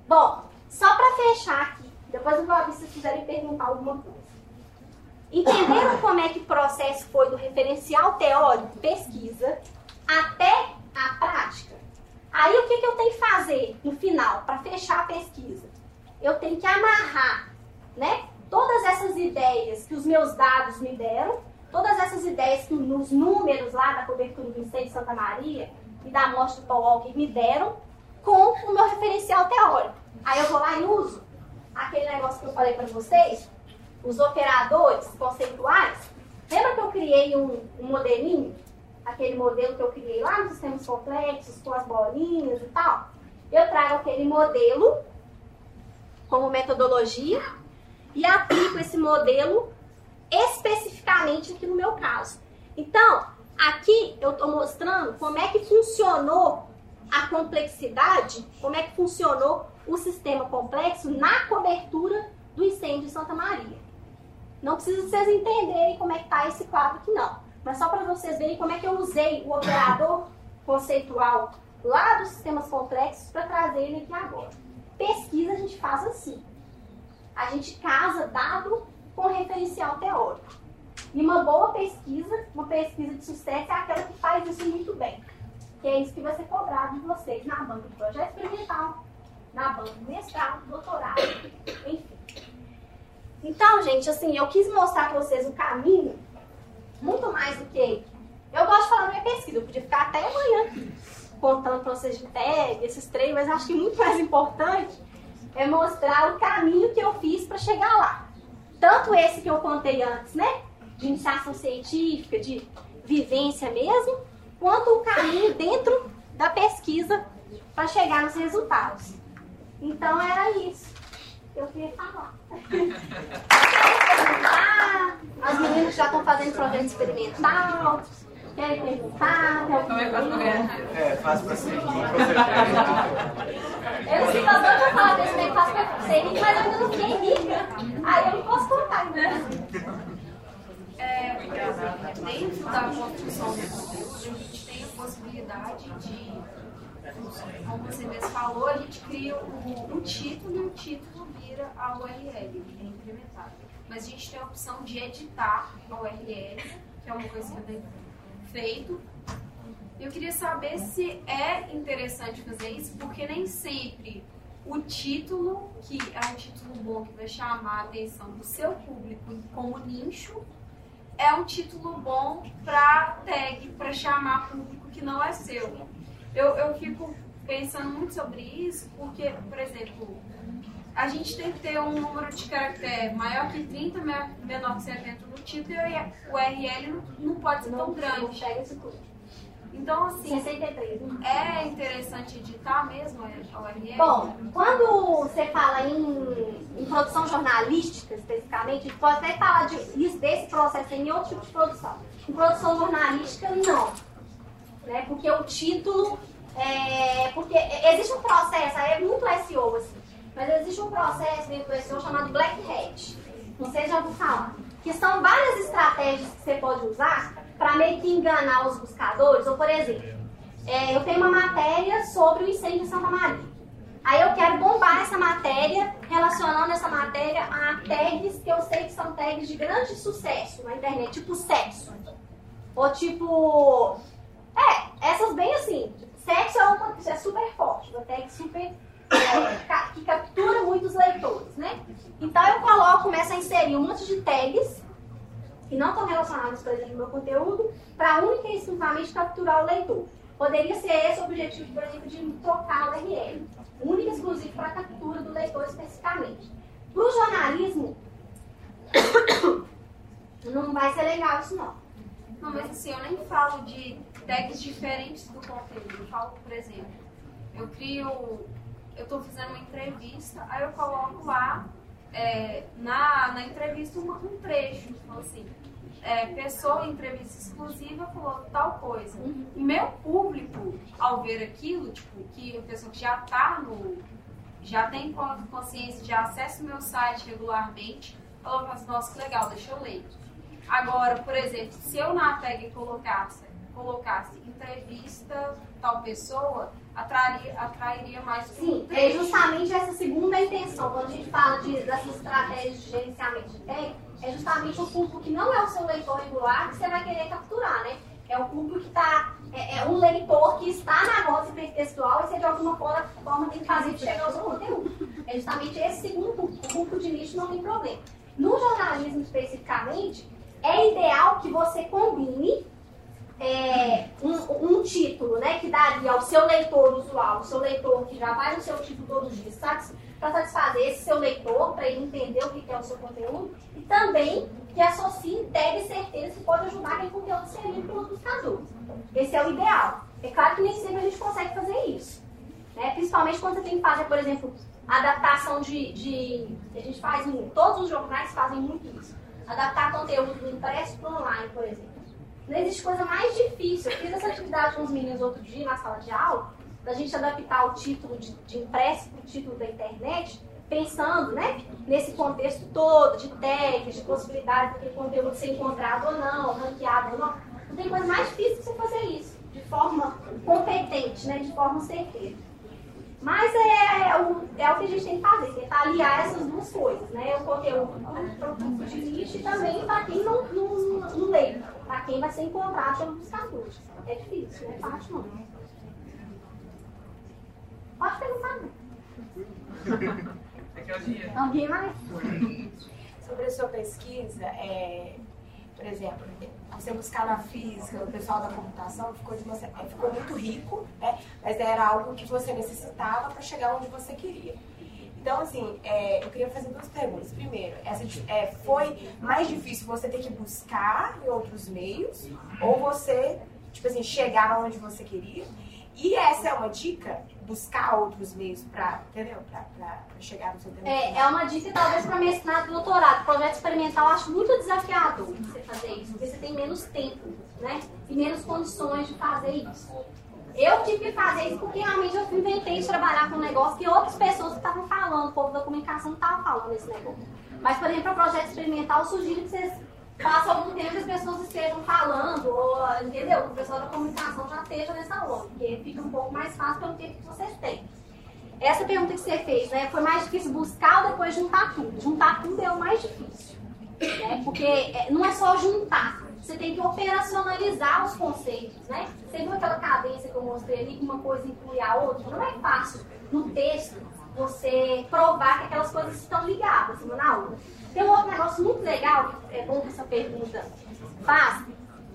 Bom, só para fechar aqui, depois eu vou abrir se vocês quiserem perguntar alguma coisa. Entenderam como é que o processo foi do referencial teórico, pesquisa, até a prática? Aí o que, que eu tenho que fazer no final, para fechar a pesquisa? Eu tenho que amarrar né, todas essas ideias que os meus dados me deram todas essas ideias que nos números lá da cobertura do incêndio de Santa Maria e da morte do Paul Walker me deram com o meu referencial teórico. Aí eu vou lá e uso aquele negócio que eu falei para vocês, os operadores conceituais. Lembra que eu criei um, um modelinho? Aquele modelo que eu criei lá nos sistemas complexos, com as bolinhas e tal. Eu trago aquele modelo como metodologia e aplico esse modelo especificamente aqui no meu caso. Então, aqui eu estou mostrando como é que funcionou a complexidade, como é que funcionou o sistema complexo na cobertura do incêndio de Santa Maria. Não precisa vocês entenderem como é que está esse quadro aqui, não. Mas só para vocês verem como é que eu usei o operador conceitual lá dos sistemas complexos para trazer ele aqui agora. Pesquisa a gente faz assim. A gente casa dado com referencial teórico. E uma boa pesquisa, uma pesquisa de sucesso, é aquela que faz isso muito bem. Que é isso que vai ser cobrado de vocês na banca de projeto experimental, na banca de mestrado, doutorado, enfim. Então, gente, assim, eu quis mostrar para vocês o caminho, muito mais do que. Eu gosto de falar na minha pesquisa, eu podia ficar até amanhã aqui. contando para vocês de tag, esses três, mas acho que muito mais importante é mostrar o caminho que eu fiz para chegar lá. Tanto esse que eu contei antes, né? De iniciação científica, de vivência mesmo, quanto o caminho dentro da pesquisa para chegar nos resultados. Então era isso eu queria falar. As meninas já estão fazendo projeto experimental. Querem perguntar? Como é que É, faz para ser Eu não sei quanto eu falar desse tempo, faço para ser rica, mas eu ainda não fiquei rica. Aí eu não posso contar, né?
É, dentro da construção do conteúdo, a gente tem a possibilidade de, como você mesmo falou, a gente cria o, o título e o título a URL, é implementado. Mas a gente tem a opção de editar a URL, que é uma coisa que eu tenho feito. Eu queria saber se é interessante fazer isso, porque nem sempre o título, que é um título bom que vai chamar a atenção do seu público como nicho, é um título bom para tag, para chamar público que não é seu. Eu, eu fico pensando muito sobre isso, porque, por exemplo, a gente tem que ter um número de caractere maior que 30, menor que 70 no título e o URL não, não pode ser tão grande. Então, assim, 63. é interessante editar mesmo a URL?
Bom, quando você fala em, em produção jornalística, especificamente, a gente pode até falar de, desse processo em outro tipo de produção. Em produção jornalística, não. Né? Porque o título. É, porque existe um processo, é muito SEO, assim, mas existe um processo dentro do SEO chamado Black Hat. Não sei se já ouviu falar. Que são várias estratégias que você pode usar para meio que enganar os buscadores. Ou, por exemplo, é, eu tenho uma matéria sobre o incêndio em Santa Maria. Aí eu quero bombar essa matéria, relacionando essa matéria a tags que eu sei que são tags de grande sucesso na internet, tipo sexo. Ou tipo. É, essas bem assim. Sexo é uma é super forte, uma tag super. Que captura muitos leitores, né? Então eu coloco, começo a inserir um monte de tags que não estão relacionados, por exemplo, ao meu conteúdo, para única e exclusivamente capturar o leitor. Poderia ser esse o objetivo, por exemplo, de trocar o URL. Única e exclusivo para a captura do leitor especificamente. Para o jornalismo, (coughs) não vai ser legal isso não.
Não, mas assim, eu nem falo de tags diferentes do conteúdo. Eu falo, por exemplo, eu crio, eu estou fazendo uma entrevista, aí eu coloco lá é, na, na entrevista uma, um trecho, então, assim, é, pessoa em entrevista exclusiva falou tal coisa. Uhum. E meu público, ao ver aquilo, tipo, que a pessoa que já tá no. já tem consciência, já acessa o meu site regularmente, falou assim, nossa, que legal, deixa eu ler. Agora, por exemplo, se eu na tag colocasse, colocasse entrevista tal pessoa, atrairia, atrairia mais
Sim, é justamente essa segunda intenção. Quando a gente fala de, dessas estratégias de gerenciamento de tag, é justamente o público que não é o seu leitor regular que você vai querer capturar, né? É o público que está. É, é, um leitor que está na roça hipertextual e você de alguma forma tem que fazer de chegar ao seu conteúdo. É justamente esse segundo público. O público de nicho não tem problema. No jornalismo especificamente, é ideal que você combine é, um, um, título, né, que daria ao seu leitor usual, o seu leitor que já vai no seu título todos os dias, para satisfazer esse seu leitor, para ele entender o que é o seu conteúdo, e também que associe tag certeza que pode ajudar aquele conteúdo a ser lido pelos buscadores. Esse é o ideal. É claro que nem sempre a gente consegue fazer isso. Né? Principalmente quando você tem que fazer, por exemplo, adaptação de, de. A gente faz muito, todos os jornais fazem muito isso. Adaptar conteúdo do impresso para online, por exemplo. Não existe coisa mais difícil. Eu fiz essa atividade com os meninos outro dia na sala de aula, da gente adaptar o título de, de impresso para o título da internet, pensando né, nesse contexto todo de tags, de possibilidade daquele conteúdo ser encontrado ou não, ranqueado ou não. Não tem coisa mais difícil que você fazer isso, de forma competente, né, de forma certeira. Mas é, é, o, é o que a gente tem que fazer, tentar aliar essas duas coisas, né? O conteúdo para o público de nicho e também para quem não, não, não para quem vai ser encontrado pelos buscadores. É difícil, não é fácil não. Pode perguntar, né? Alguém mais?
Sobre a sua pesquisa, é, por exemplo, você buscar na física, o pessoal da computação ficou, uma, ficou muito rico, né? mas era algo que você necessitava para chegar onde você queria. Então, assim, é, eu queria fazer duas perguntas. Primeiro, essa, é, foi mais difícil você ter que buscar em outros meios ou você, tipo assim, chegar onde você queria? E essa é uma dica, buscar outros meios para, entendeu? Para chegar no seu tempo.
É, é uma dica talvez para mestrado e doutorado. Projeto experimental eu acho muito desafiador você fazer isso, porque você tem menos tempo, né? E menos condições de fazer isso. Eu tive que fazer isso porque realmente eu inventei de trabalhar com um negócio que outras pessoas estavam falando, o povo da comunicação estava falando esse negócio. Mas, por exemplo, para projeto experimental, eu sugiro que vocês passem algum tempo que as pessoas estejam falando, ou, entendeu? Que o pessoal da comunicação já esteja nessa onda, porque fica um pouco mais fácil pelo tempo que vocês têm. Essa pergunta que você fez, né? Foi mais difícil buscar ou depois juntar tudo? Juntar tudo é o mais difícil. Né? Porque é, não é só juntar você tem que operacionalizar os conceitos, né? Você viu aquela cadência que eu mostrei ali, que uma coisa inclui a outra? Não é fácil no texto você provar que aquelas coisas estão ligadas uma na outra. Tem um outro negócio muito legal, é bom que essa pergunta faz.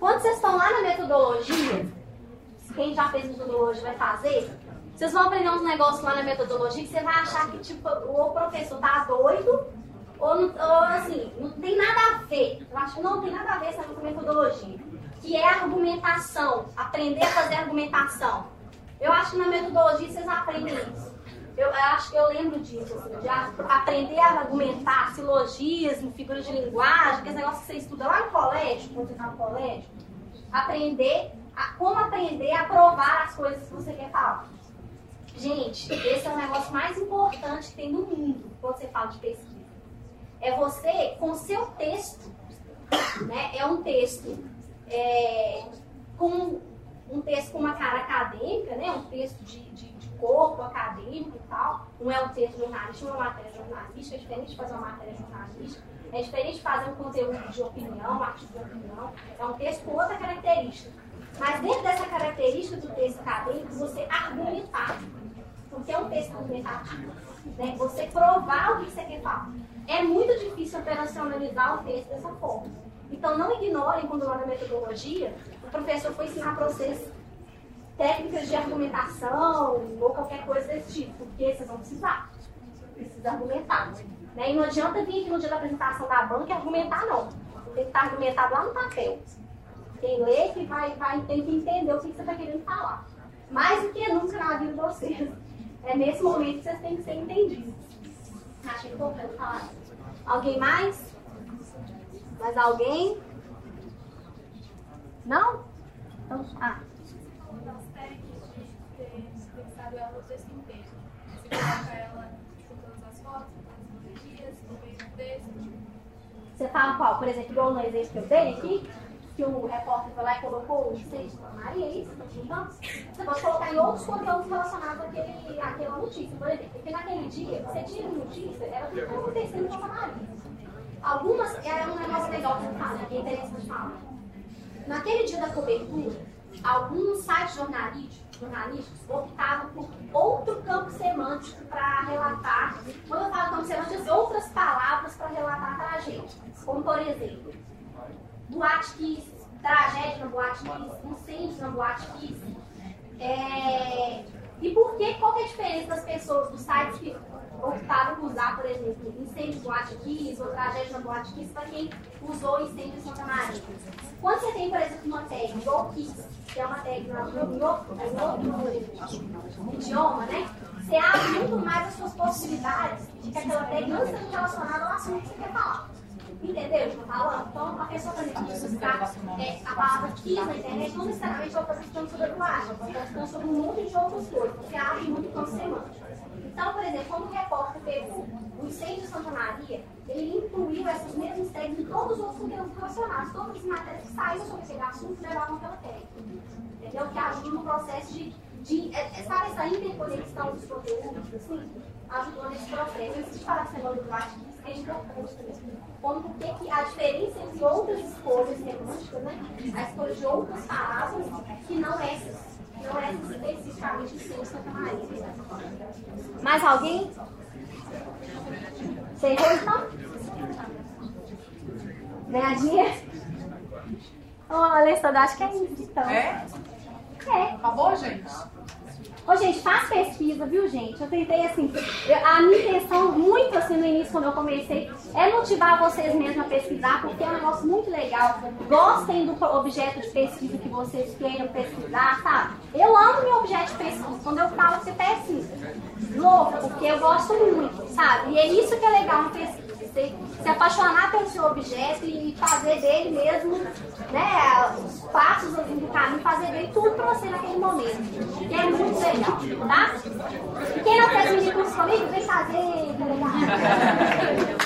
Quando vocês estão lá na metodologia, quem já fez metodologia vai fazer, vocês vão aprender uns negócios lá na metodologia que você vai achar que tipo, o professor tá doido ou, ou, assim, não tem nada a ver, eu acho que não tem nada a ver essa metodologia, que é argumentação, aprender a fazer argumentação. Eu acho que na metodologia vocês aprendem isso. Eu, eu acho que eu lembro disso, assim, de aprender a argumentar silogismo, figuras de linguagem, aqueles negócios que você estuda lá no colégio, quando você está no colégio. Aprender a, como aprender a provar as coisas que você quer falar. Gente, esse é o negócio mais importante que tem no mundo quando você fala de pesquisa é você, com seu texto, né? É um texto é, com um texto com uma cara acadêmica, né? Um texto de, de, de corpo acadêmico e tal. Não é um texto jornalístico, uma matéria jornalística, é diferente de fazer uma matéria jornalística. É diferente de fazer um conteúdo de opinião, um artigo de opinião. É um texto com outra característica. Mas dentro dessa característica do texto acadêmico, você argumentar. Porque é um texto argumentativo. Né? Você provar o que você quer falar. É muito difícil operacionalizar o texto dessa forma. Então, não ignorem quando lá na metodologia o professor foi ensinar para vocês técnicas de argumentação ou qualquer coisa desse tipo, porque vocês vão precisar. Precisa argumentar. Né? E não adianta vir aqui no dia da apresentação da banca e argumentar, não. Tem que estar argumentado lá no papel. Quem lê que vai, vai, tem que entender o que você está querendo falar. Mais do que nunca na vida de vocês. É nesse momento que vocês têm que ser entendidos. Falar. Alguém mais? Mais alguém? Não? Então, ah.
Você
fala qual? Por exemplo, igual no exemplo que eu dei aqui? Que o repórter foi lá e colocou o incêndio da Maria, é isso? Então, você pode colocar em outros conteúdos relacionados àquele, àquela notícia. Por exemplo, porque naquele dia, você tinha notícia, era tudo acontecendo com a. Algumas, era um negócio legal que eu falo, que é interessante falar. Naquele dia da cobertura, alguns sites jornalísticos, jornalísticos optavam por outro campo semântico para relatar. Quando eu falo campo semântico, outras palavras para relatar a tragédia. Como, por exemplo, Boate Kiss, tragédia na Boate Kiss, incêndios na Boate Kiss. É... E por que, qual que é a diferença das pessoas, dos sites que optaram por usar, por exemplo, incêndio Boate Kiss ou tragédia na Boate Kiss para quem usou incêndio em Santa Maria? Quando você tem, por exemplo, uma tag, Go Kiss, que é uma tag outro, idioma, né? Você abre muito mais as suas possibilidades de que aquela tag não esteja relacionada ao assunto que você quer falar. Entendeu o que eu tô falando? Então, a pessoa, por exemplo, que buscar é, a palavra quis na internet, não necessariamente vai estar estudando sobre a linguagem, vai estar estudando sobre um monte de outras coisas, porque abre muito campo semântico. Então, por exemplo, quando o repórter pegou o incêndio de Santa Maria, ele incluiu essas mesmas tags em todos os outros conteúdos relacionados. Todas as matérias que saíram sobre aquele assunto levavam aquela tag. Entendeu? Que ajuda no processo de, de é, é, sabe essa interconexão dos conteúdos, assim? Ajudou nesse processo. Eu preciso falar semana do É importante também. Como porque a diferença entre outras escolhas semânticas, né? A escolha de outras palavras que não essas não é especificamente sem Santa Maria. Mais alguém? Errou então? Ganhadinha? Ô, Alessandra, acho que é isso, então.
É?
É.
Acabou, gente?
Ô, gente, faz pesquisa, viu, gente? Eu tentei, assim, a minha intenção, muito assim, no início, quando eu comecei, é motivar vocês mesmos a pesquisar, porque é um negócio muito legal. Gostem do objeto de pesquisa que vocês queiram pesquisar, sabe? Eu amo meu objeto de pesquisa. Quando eu falo, você pesquisa. Louca, porque eu gosto muito, sabe? E é isso que é legal na pesquisa. Você se apaixonar pelo seu objeto e fazer dele mesmo, né, os passos assim, do caminho, fazer dele tudo pra você naquele momento. Que é muito legal, tá? E quem não fez mini curso comigo, vem fazer, legal? (laughs)